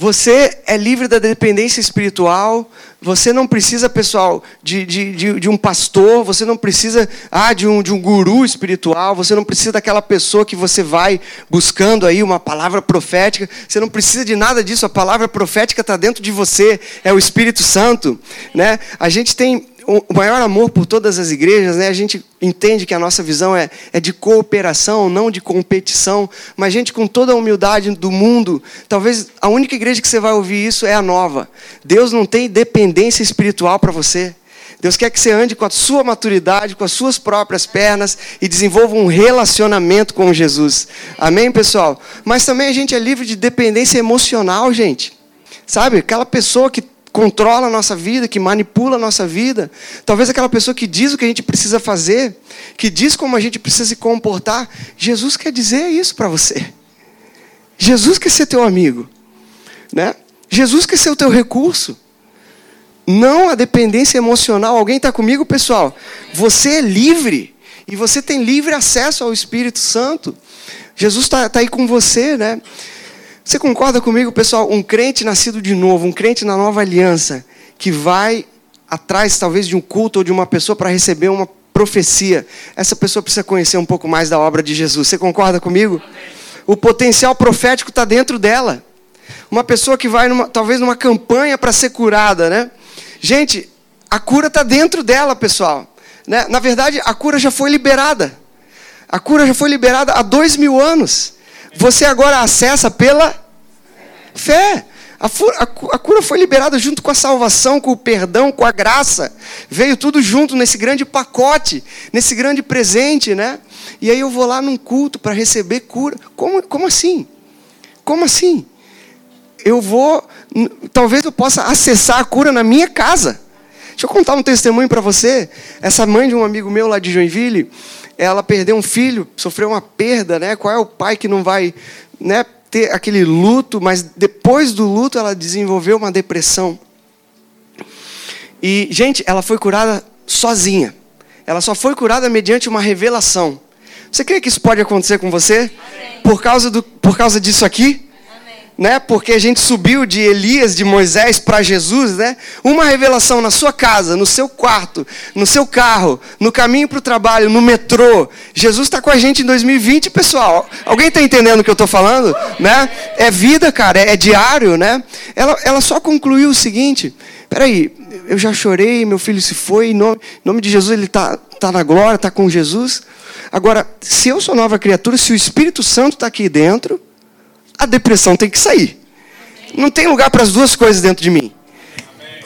Você é livre da dependência espiritual. Você não precisa, pessoal, de, de, de, de, um pastor. Você não precisa ah, de, um, de um guru espiritual. Você não precisa daquela pessoa que você vai buscando aí uma palavra profética. Você não precisa de nada disso. A palavra profética está dentro de você. É o Espírito Santo. Né? A gente tem o maior amor por todas as igrejas, né? a gente entende que a nossa visão é, é de cooperação, não de competição, mas gente com toda a humildade do mundo, talvez a única igreja que você vai ouvir isso é a nova. Deus não tem dependência espiritual para você. Deus quer que você ande com a sua maturidade, com as suas próprias pernas e desenvolva um relacionamento com Jesus. Amém, pessoal? Mas também a gente é livre de dependência emocional, gente. Sabe? Aquela pessoa que controla a nossa vida, que manipula a nossa vida. Talvez aquela pessoa que diz o que a gente precisa fazer, que diz como a gente precisa se comportar. Jesus quer dizer isso para você. Jesus quer ser teu amigo. Né? Jesus quer ser o teu recurso. Não a dependência emocional. Alguém está comigo, pessoal? Você é livre. E você tem livre acesso ao Espírito Santo. Jesus está tá aí com você, né? Você concorda comigo, pessoal? Um crente nascido de novo, um crente na nova aliança, que vai atrás, talvez, de um culto ou de uma pessoa para receber uma profecia. Essa pessoa precisa conhecer um pouco mais da obra de Jesus. Você concorda comigo? O potencial profético está dentro dela. Uma pessoa que vai, numa, talvez, numa campanha para ser curada, né? Gente, a cura está dentro dela, pessoal. Né? Na verdade, a cura já foi liberada. A cura já foi liberada há dois mil anos. Você agora acessa pela fé. A, cura foi liberada junto com a salvação, com o perdão, com a graça. Veio tudo junto nesse grande pacote, nesse grande presente, né? E aí eu vou lá num culto para receber cura. Como, como assim? Como assim? Eu vou, talvez eu possa acessar a cura na minha casa. Deixa eu contar um testemunho para você. Essa mãe de um amigo meu lá de Joinville, ela perdeu um filho, sofreu uma perda, né? Qual é o pai que não vai, né, ter aquele luto, mas depois do luto ela desenvolveu uma depressão. E, gente, ela foi curada sozinha. Ela só foi curada mediante uma revelação. Você crê que isso pode acontecer com você? Por causa, do, por causa disso aqui? Né? Porque a gente subiu de Elias, de Moisés para Jesus, né? Uma revelação na sua casa, no seu quarto, no seu carro, no caminho para o trabalho, no metrô. Jesus está com a gente em 2020, pessoal. Alguém está entendendo o que eu estou falando, né? É vida, cara, é, é diário, né? Ela, ela só concluiu o seguinte: peraí, eu já chorei, meu filho se foi, em nome, em nome de Jesus ele está tá na glória, está com Jesus. Agora, se eu sou nova criatura, se o Espírito Santo está aqui dentro a depressão tem que sair. Não tem lugar para as duas coisas dentro de mim.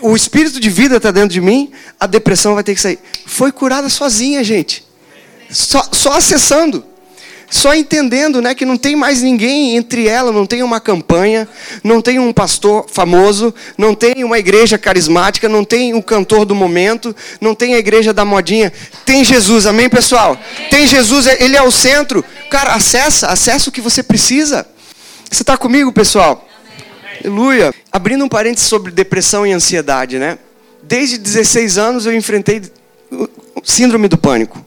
O espírito de vida está dentro de mim, a depressão vai ter que sair. Foi curada sozinha, gente. Só, só acessando. Só entendendo né, que não tem mais ninguém entre ela, não tem uma campanha, não tem um pastor famoso, não tem uma igreja carismática, não tem um cantor do momento, não tem a igreja da modinha. Tem Jesus, amém, pessoal? Tem Jesus, ele é o centro. Cara, acessa, acessa o que você precisa. Você está comigo, pessoal? Amém. Aleluia. Abrindo um parênteses sobre depressão e ansiedade, né? Desde 16 anos eu enfrentei síndrome do pânico,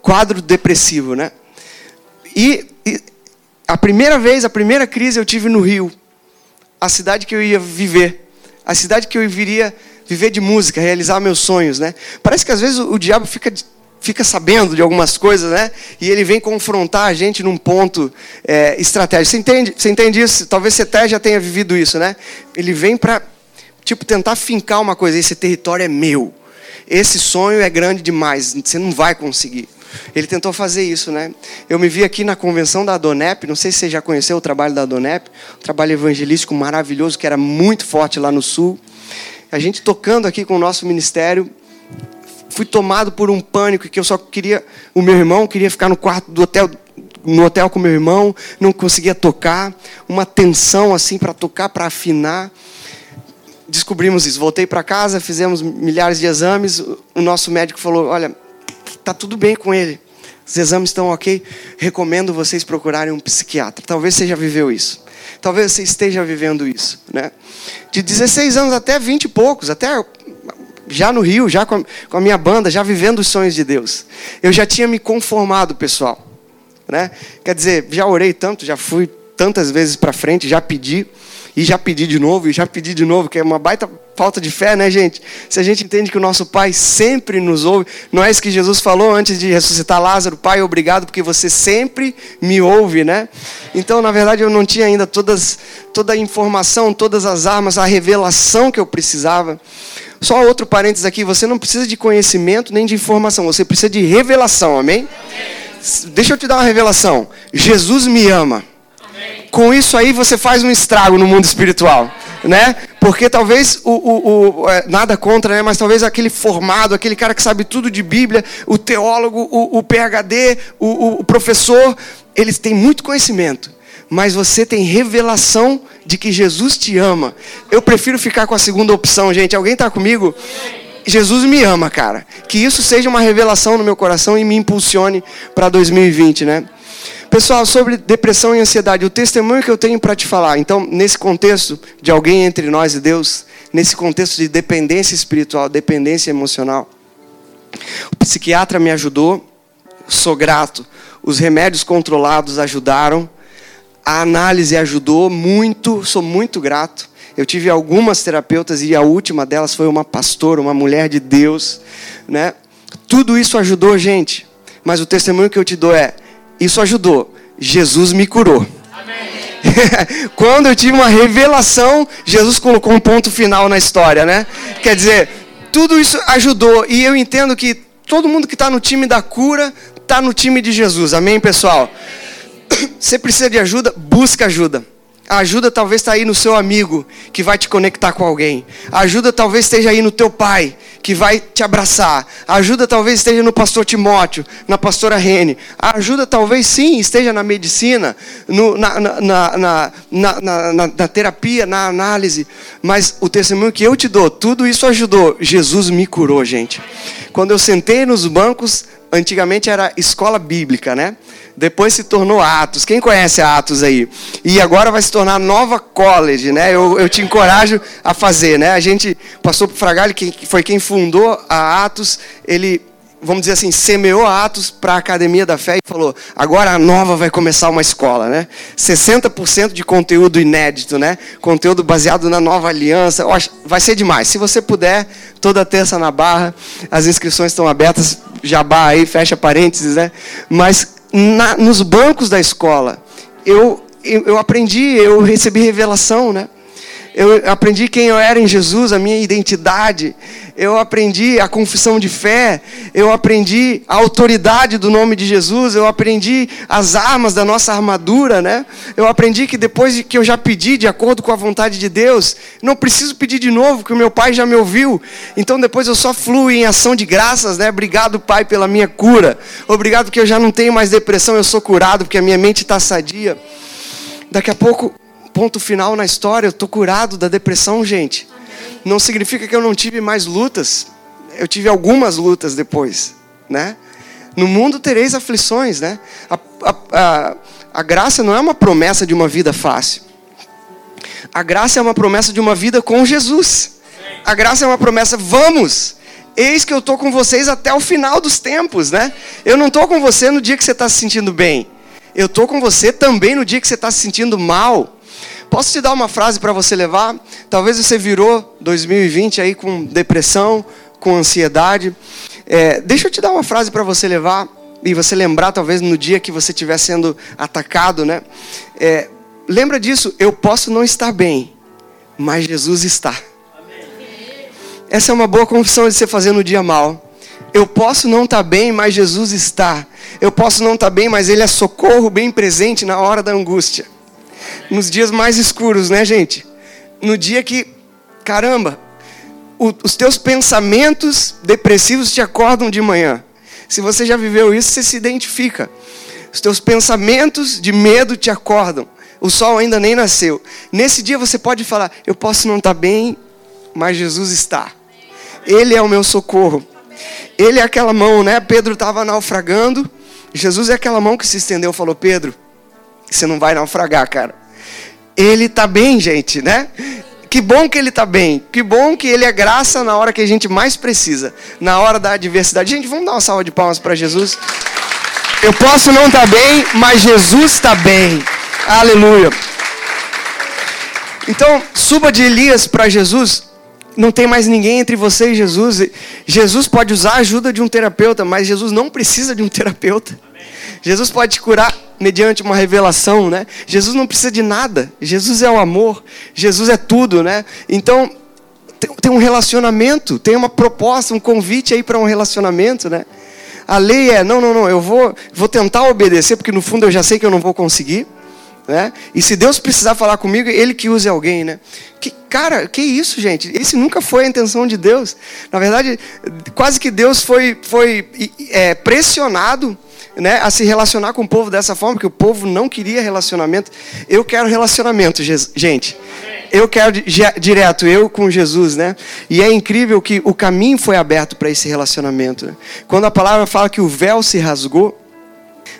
quadro depressivo, né? E, e a primeira vez, a primeira crise eu tive no Rio, a cidade que eu ia viver, a cidade que eu viria viver de música, realizar meus sonhos, né? Parece que às vezes o, o diabo fica fica sabendo de algumas coisas, né? E ele vem confrontar a gente num ponto é, estratégico. Você entende, você entende isso? Talvez você até já tenha vivido isso, né? Ele vem para, tipo, tentar fincar uma coisa. Esse território é meu. Esse sonho é grande demais. Você não vai conseguir. Ele tentou fazer isso, né? Eu me vi aqui na convenção da Adonep, não sei se você já conheceu o trabalho da Adonep, um trabalho evangelístico maravilhoso que era muito forte lá no sul. A gente tocando aqui com o nosso ministério, fui tomado por um pânico que eu só queria o meu irmão, queria ficar no quarto do hotel no hotel com meu irmão, não conseguia tocar, uma tensão assim para tocar, para afinar. Descobrimos isso. Voltei para casa, fizemos milhares de exames. O nosso médico falou: "Olha, tá tudo bem com ele. Os exames estão ok. Recomendo vocês procurarem um psiquiatra. Talvez você já viveu isso. Talvez você esteja vivendo isso, né? De 16 anos até 20 e poucos, até já no Rio, já com a, minha banda, já vivendo os sonhos de Deus. Eu já tinha me conformado, pessoal. Né? Quer dizer, já orei tanto, já fui tantas vezes para frente, já pedi, e já pedi de novo, e já pedi de novo, que é uma baita falta de fé, né, gente? Se a gente entende que o nosso Pai sempre nos ouve, não é isso que Jesus falou antes de ressuscitar Lázaro, Pai, obrigado porque você sempre me ouve, né? Então, na verdade, eu não tinha ainda todas, toda a informação, todas as armas, a revelação que eu precisava. Só outro parênteses aqui, você não precisa de conhecimento nem de informação, você precisa de revelação, amém? amém. Deixa eu te dar uma revelação. Jesus me ama. Com isso aí você faz um estrago no mundo espiritual, né? Porque talvez o, o, o é, nada contra, né? Mas talvez aquele formado, aquele cara que sabe tudo de Bíblia, o teólogo, o, o PhD, o, o professor, eles têm muito conhecimento mas você tem revelação de que Jesus te ama. Eu prefiro ficar com a segunda opção, gente. Alguém está comigo? Jesus me ama, cara. Que isso seja uma revelação no meu coração e me impulsione para 2020, né? Pessoal, sobre depressão e ansiedade, o testemunho que eu tenho para te falar. Então, nesse contexto de alguém entre nós e Deus, nesse contexto de dependência espiritual, dependência emocional, o psiquiatra me ajudou, sou grato. Os remédios controlados ajudaram. A análise ajudou muito, sou muito grato. Eu tive algumas terapeutas e a última delas foi uma pastora, uma mulher de Deus, né? Tudo isso ajudou, gente. Mas o testemunho que eu te dou é: isso ajudou. Jesus me curou. <laughs> Quando eu tive uma revelação, Jesus colocou um ponto final na história, né? Amém. Quer dizer, tudo isso ajudou e eu entendo que todo mundo que está no time da cura está no time de Jesus. Amém, pessoal? Amém. <coughs> Você precisa de ajuda? Busca ajuda. A ajuda talvez está aí no seu amigo, que vai te conectar com alguém. A ajuda talvez esteja aí no teu pai, que vai te abraçar. A ajuda talvez esteja no pastor Timóteo, na pastora Rene. A ajuda talvez sim esteja na medicina, no, na, na, na, na, terapia, na análise. Mas o testemunho que eu te dou, tudo isso ajudou. Jesus me curou, gente. Quando eu sentei nos bancos antigamente era escola bíblica, né? Depois se tornou Atos. Quem conhece Atos aí? E agora vai se tornar Nova College, né? Eu, eu te encorajo a fazer, né? A gente passou por Fragalho, que foi quem fundou a Atos. Ele vamos dizer assim, semeou Atos para a Academia da Fé e falou: agora a nova vai começar uma escola, né? 60% de conteúdo inédito, né? Conteúdo baseado na nova aliança. Vai ser demais. Se você puder, toda terça na barra, as inscrições estão abertas, jabá aí, fecha parênteses, né? Mas na, nos bancos da escola, eu, eu, eu aprendi, eu recebi revelação, né? Eu aprendi quem eu era em Jesus, a minha identidade. Eu aprendi a confissão de fé. Eu aprendi a autoridade do nome de Jesus. Eu aprendi as armas da nossa armadura, né? Eu aprendi que depois que eu já pedi de acordo com a vontade de Deus, não preciso pedir de novo, porque o meu Pai já me ouviu. Então depois eu só fluo em ação de graças, né? Obrigado, Pai, pela minha cura. Obrigado que eu já não tenho mais depressão, eu sou curado porque a minha mente está sadia. Daqui a pouco ponto final na história, eu estou curado da depressão, gente. Não significa que eu não tive mais lutas. Eu tive algumas lutas depois, né? No mundo tereis aflições, né? A, a, a, a graça não é uma promessa de uma vida fácil. A graça é uma promessa de uma vida com Jesus. A graça é uma promessa, vamos, eis que eu estou com vocês até o final dos tempos, né? Eu não estou com você no dia que você está se sentindo bem. Eu estou com você também no dia que você está se sentindo mal. Posso te dar uma frase para você levar? Talvez você virou 2020 aí com depressão, com ansiedade. É, deixa eu te dar uma frase para você levar e você lembrar talvez no dia que você estiver sendo atacado, né? É, lembra disso? Eu posso não estar bem, mas Jesus está. Essa é uma boa confissão de você fazer no dia mal. Eu posso não estar bem, mas Jesus está. Eu posso não estar bem, mas Ele é socorro bem presente na hora da angústia nos dias mais escuros, né, gente? No dia que, caramba, o, os teus pensamentos depressivos te acordam de manhã. Se você já viveu isso, você se identifica. Os teus pensamentos de medo te acordam. O sol ainda nem nasceu. Nesse dia você pode falar: Eu posso não estar bem, mas Jesus está. Ele é o meu socorro. Ele é aquela mão, né? Pedro estava naufragando. Jesus é aquela mão que se estendeu e falou: Pedro, você não vai naufragar, cara. Ele está bem, gente, né? Que bom que ele está bem. Que bom que ele é graça na hora que a gente mais precisa. Na hora da adversidade. Gente, vamos dar uma salva de palmas para Jesus. Eu posso não estar tá bem, mas Jesus está bem. Aleluia. Então, suba de Elias para Jesus. Não tem mais ninguém entre você e Jesus. Jesus pode usar a ajuda de um terapeuta, mas Jesus não precisa de um terapeuta. Jesus pode te curar mediante uma revelação, né? Jesus não precisa de nada. Jesus é o amor. Jesus é tudo, né? Então tem um relacionamento, tem uma proposta, um convite aí para um relacionamento, né? A lei é não, não, não. Eu vou, vou tentar obedecer porque no fundo eu já sei que eu não vou conseguir. Né? E se Deus precisar falar comigo, Ele que use alguém, né? Que, cara, que isso, gente? Esse nunca foi a intenção de Deus. Na verdade, quase que Deus foi, foi é, pressionado né, a se relacionar com o povo dessa forma, porque o povo não queria relacionamento. Eu quero relacionamento, gente. Eu quero direto, eu com Jesus, né? E é incrível que o caminho foi aberto para esse relacionamento. Quando a palavra fala que o véu se rasgou,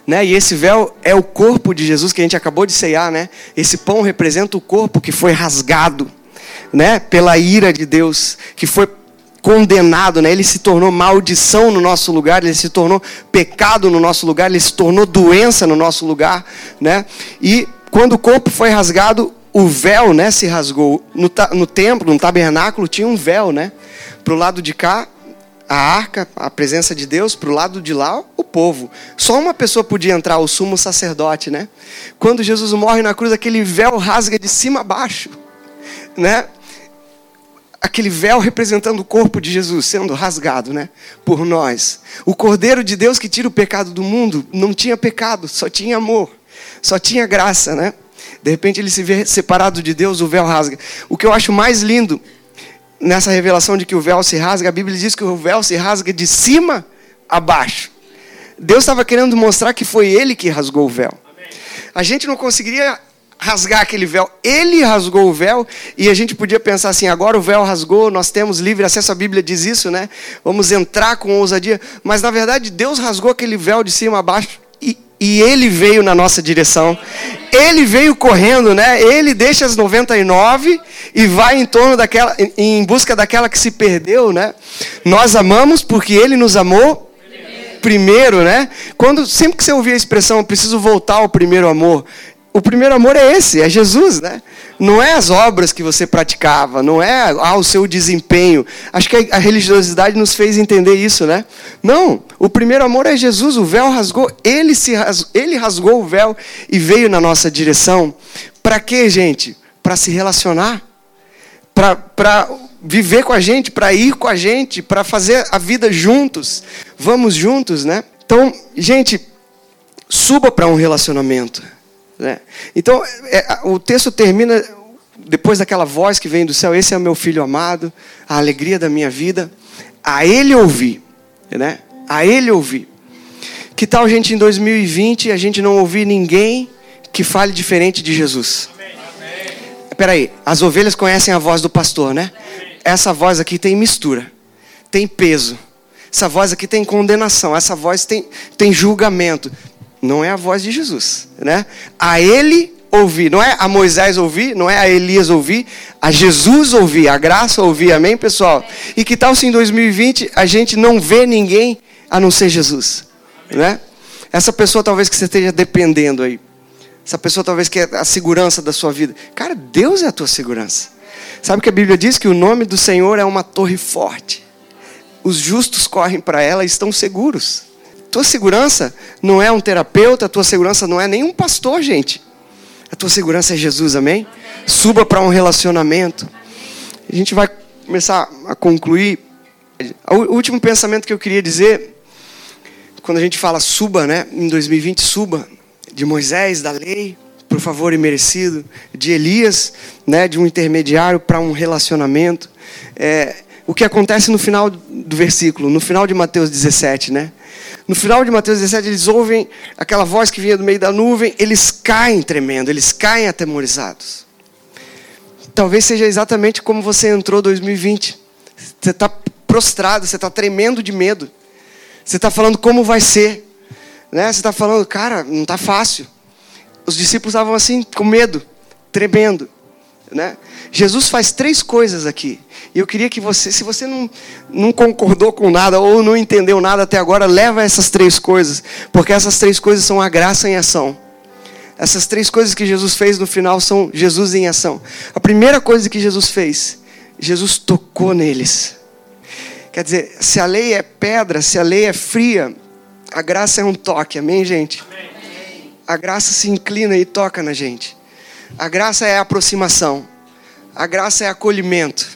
né? E esse véu é o corpo de Jesus que a gente acabou de ceiar, né? Esse pão representa o corpo que foi rasgado, né? Pela ira de Deus, que foi condenado, né? Ele se tornou maldição no nosso lugar, ele se tornou pecado no nosso lugar, ele se tornou doença no nosso lugar, né? E quando o corpo foi rasgado, o véu, né, se rasgou. No, no templo, no tabernáculo tinha um véu, né? Pro lado de cá, a arca, a presença de Deus, pro lado de lá, o povo. Só uma pessoa podia entrar, o sumo sacerdote, né? Quando Jesus morre na cruz, aquele véu rasga de cima a baixo, né? Aquele véu representando o corpo de Jesus sendo rasgado, né, por nós. O Cordeiro de Deus que tira o pecado do mundo não tinha pecado, só tinha amor, só tinha graça, né? De repente ele se vê separado de Deus, o véu rasga. O que eu acho mais lindo nessa revelação de que o véu se rasga, a Bíblia diz que o véu se rasga de cima a baixo. Deus estava querendo mostrar que foi ele que rasgou o véu. A gente não conseguiria rasgar aquele véu. Ele rasgou o véu e a gente podia pensar assim: agora o véu rasgou, nós temos livre acesso, a Bíblia diz isso, né? Vamos entrar com ousadia. Mas na verdade, Deus rasgou aquele véu de cima a baixo e, ele veio na nossa direção. Ele veio correndo, né? Ele deixa as 99 e vai em torno daquela, em busca daquela que se perdeu, né? Nós amamos porque ele nos amou primeiro, né? Quando sempre que você ouvir a expressão, eu preciso voltar ao primeiro amor, o primeiro amor é esse, é Jesus, né? Não é as obras que você praticava, não é ah, o seu desempenho. Acho que a religiosidade nos fez entender isso, né? Não, o primeiro amor é Jesus, o véu rasgou, ele, se rasgou, ele rasgou o véu e veio na nossa direção. Para quê, gente? Para se relacionar, para viver com a gente, para ir com a gente, para fazer a vida juntos. Vamos juntos, né? Então, gente, suba para um relacionamento. Né? Então, é, o texto termina depois daquela voz que vem do céu: Esse é meu filho amado, a alegria da minha vida. A ele ouvi, né? A ele ouvi. Que tal, gente, em 2020 a gente não ouvir ninguém que fale diferente de Jesus? Espera aí, as ovelhas conhecem a voz do pastor, né? Essa voz aqui tem mistura, tem peso. Essa voz aqui tem condenação, essa voz tem, tem julgamento, não é a voz de Jesus, né? A ele ouvir, não é a Moisés ouvir, não é a Elias ouvir, a Jesus ouvir, a graça ouvir, amém, pessoal? E que tal se em 2020 a gente não vê ninguém a não ser Jesus, né? Essa pessoa talvez que você esteja dependendo aí, essa pessoa talvez que é a segurança da sua vida, cara, Deus é a tua segurança. Sabe que a Bíblia diz que o nome do Senhor é uma torre forte. Os justos correm para ela e estão seguros. Tua segurança não é um terapeuta, a tua segurança não é nenhum pastor, gente. A tua segurança é Jesus, amém? Suba para um relacionamento. A gente vai começar a concluir. O último pensamento que eu queria dizer, quando a gente fala suba, né? Em 2020, suba, de Moisés, da lei, por favor e merecido, de Elias, né? De um intermediário para um relacionamento. É, o que acontece no final do versículo, no final de Mateus 17, né? No final de Mateus 17, eles ouvem aquela voz que vinha do meio da nuvem, eles caem tremendo, eles caem atemorizados. Talvez seja exatamente como você entrou 2020. Você está prostrado, você está tremendo de medo. Você está falando como vai ser. Né? Você está falando, cara, não está fácil. Os discípulos estavam assim, com medo, tremendo. Né? Jesus faz três coisas aqui. E eu queria que você, se você não, não concordou com nada ou não entendeu nada até agora, leva essas três coisas, porque essas três coisas são a graça em ação. Essas três coisas que Jesus fez no final são Jesus em ação. A primeira coisa que Jesus fez, Jesus tocou neles. Quer dizer, se a lei é pedra, se a lei é fria, a graça é um toque, amém, gente? A graça se inclina e toca na gente. A graça é aproximação. A graça é acolhimento.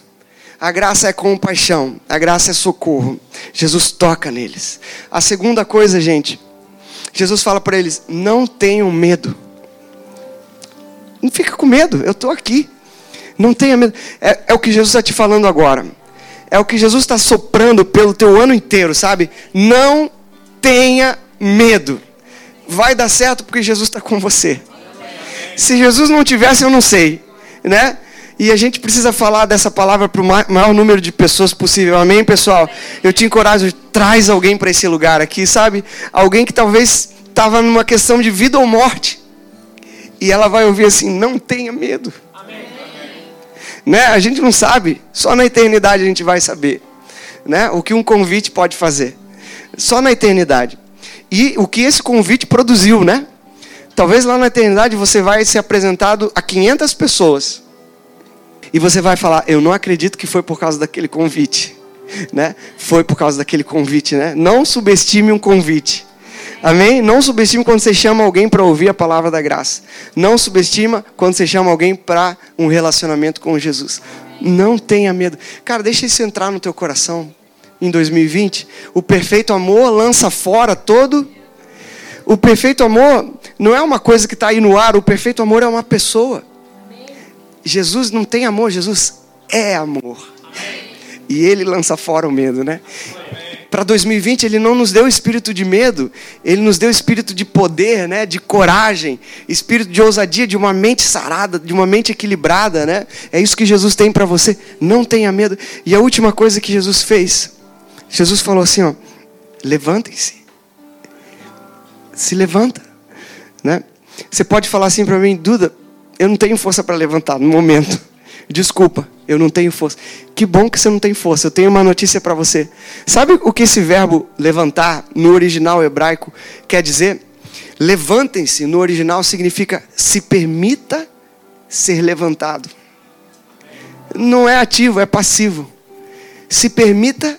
A graça é compaixão. A graça é socorro. Jesus toca neles. A segunda coisa, gente, Jesus fala para eles: não tenham medo. Não fica com medo, eu estou aqui. Não tenha medo. É, é o que Jesus está te falando agora. É o que Jesus está soprando pelo teu ano inteiro, sabe? Não tenha medo. Vai dar certo porque Jesus está com você. Se Jesus não tivesse, eu não sei, né? E a gente precisa falar dessa palavra para o maior número de pessoas possível. Amém, pessoal? Eu te encorajo, traz alguém para esse lugar aqui, sabe? Alguém que talvez estava numa questão de vida ou morte. E ela vai ouvir assim: não tenha medo. Amém. Né? A gente não sabe, só na eternidade a gente vai saber. Né? O que um convite pode fazer. Só na eternidade. E o que esse convite produziu, né? Talvez lá na eternidade você vai ser apresentado a 500 pessoas. E você vai falar: "Eu não acredito que foi por causa daquele convite", né? Foi por causa daquele convite, né? Não subestime um convite. Amém? Não subestime quando você chama alguém para ouvir a palavra da graça. Não subestima quando você chama alguém para um relacionamento com Jesus. Não tenha medo. Cara, deixa isso entrar no teu coração em 2020. O perfeito amor lança fora todo o perfeito amor não é uma coisa que está aí no ar, o perfeito amor é uma pessoa. Jesus não tem amor, Jesus é amor. E ele lança fora o medo, né? para 2020 ele não nos deu espírito de medo, ele nos deu espírito de poder, né, de coragem, espírito de ousadia, de uma mente sarada, de uma mente equilibrada, né? É isso que Jesus tem para você. Não tenha medo. E a última coisa que Jesus fez, Jesus falou assim, ó: Levantem-se. Se levanta, né? Você pode falar assim para mim, Duda, eu não tenho força para levantar no momento. Desculpa, eu não tenho força. Que bom que você não tem força. Eu tenho uma notícia para você. Sabe o que esse verbo levantar no original hebraico quer dizer? Levantem-se no original significa se permita ser levantado. Não é ativo, é passivo. Se permita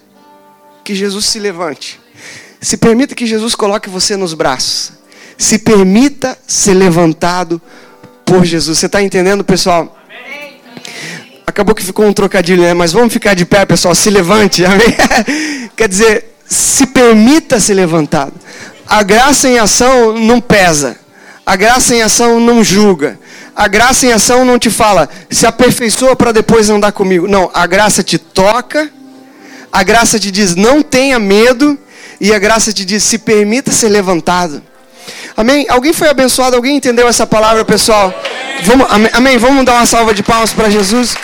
que Jesus se levante. Se permita que Jesus coloque você nos braços. Se permita ser levantado por Jesus. Você está entendendo, pessoal? Acabou que ficou um trocadilho, né? Mas vamos ficar de pé, pessoal. Se levante, <laughs> amém? Quer dizer, se permita ser levantado. A graça em ação não pesa. A graça em ação não julga. A graça em ação não te fala, se aperfeiçoa para depois andar comigo. Não, a graça te toca. A graça te diz, não tenha medo. E a graça te diz, se permita ser levantado. Amém? Alguém foi abençoado? Alguém entendeu essa palavra, pessoal? Vamos, amém? Vamos dar uma salva de palmas para Jesus?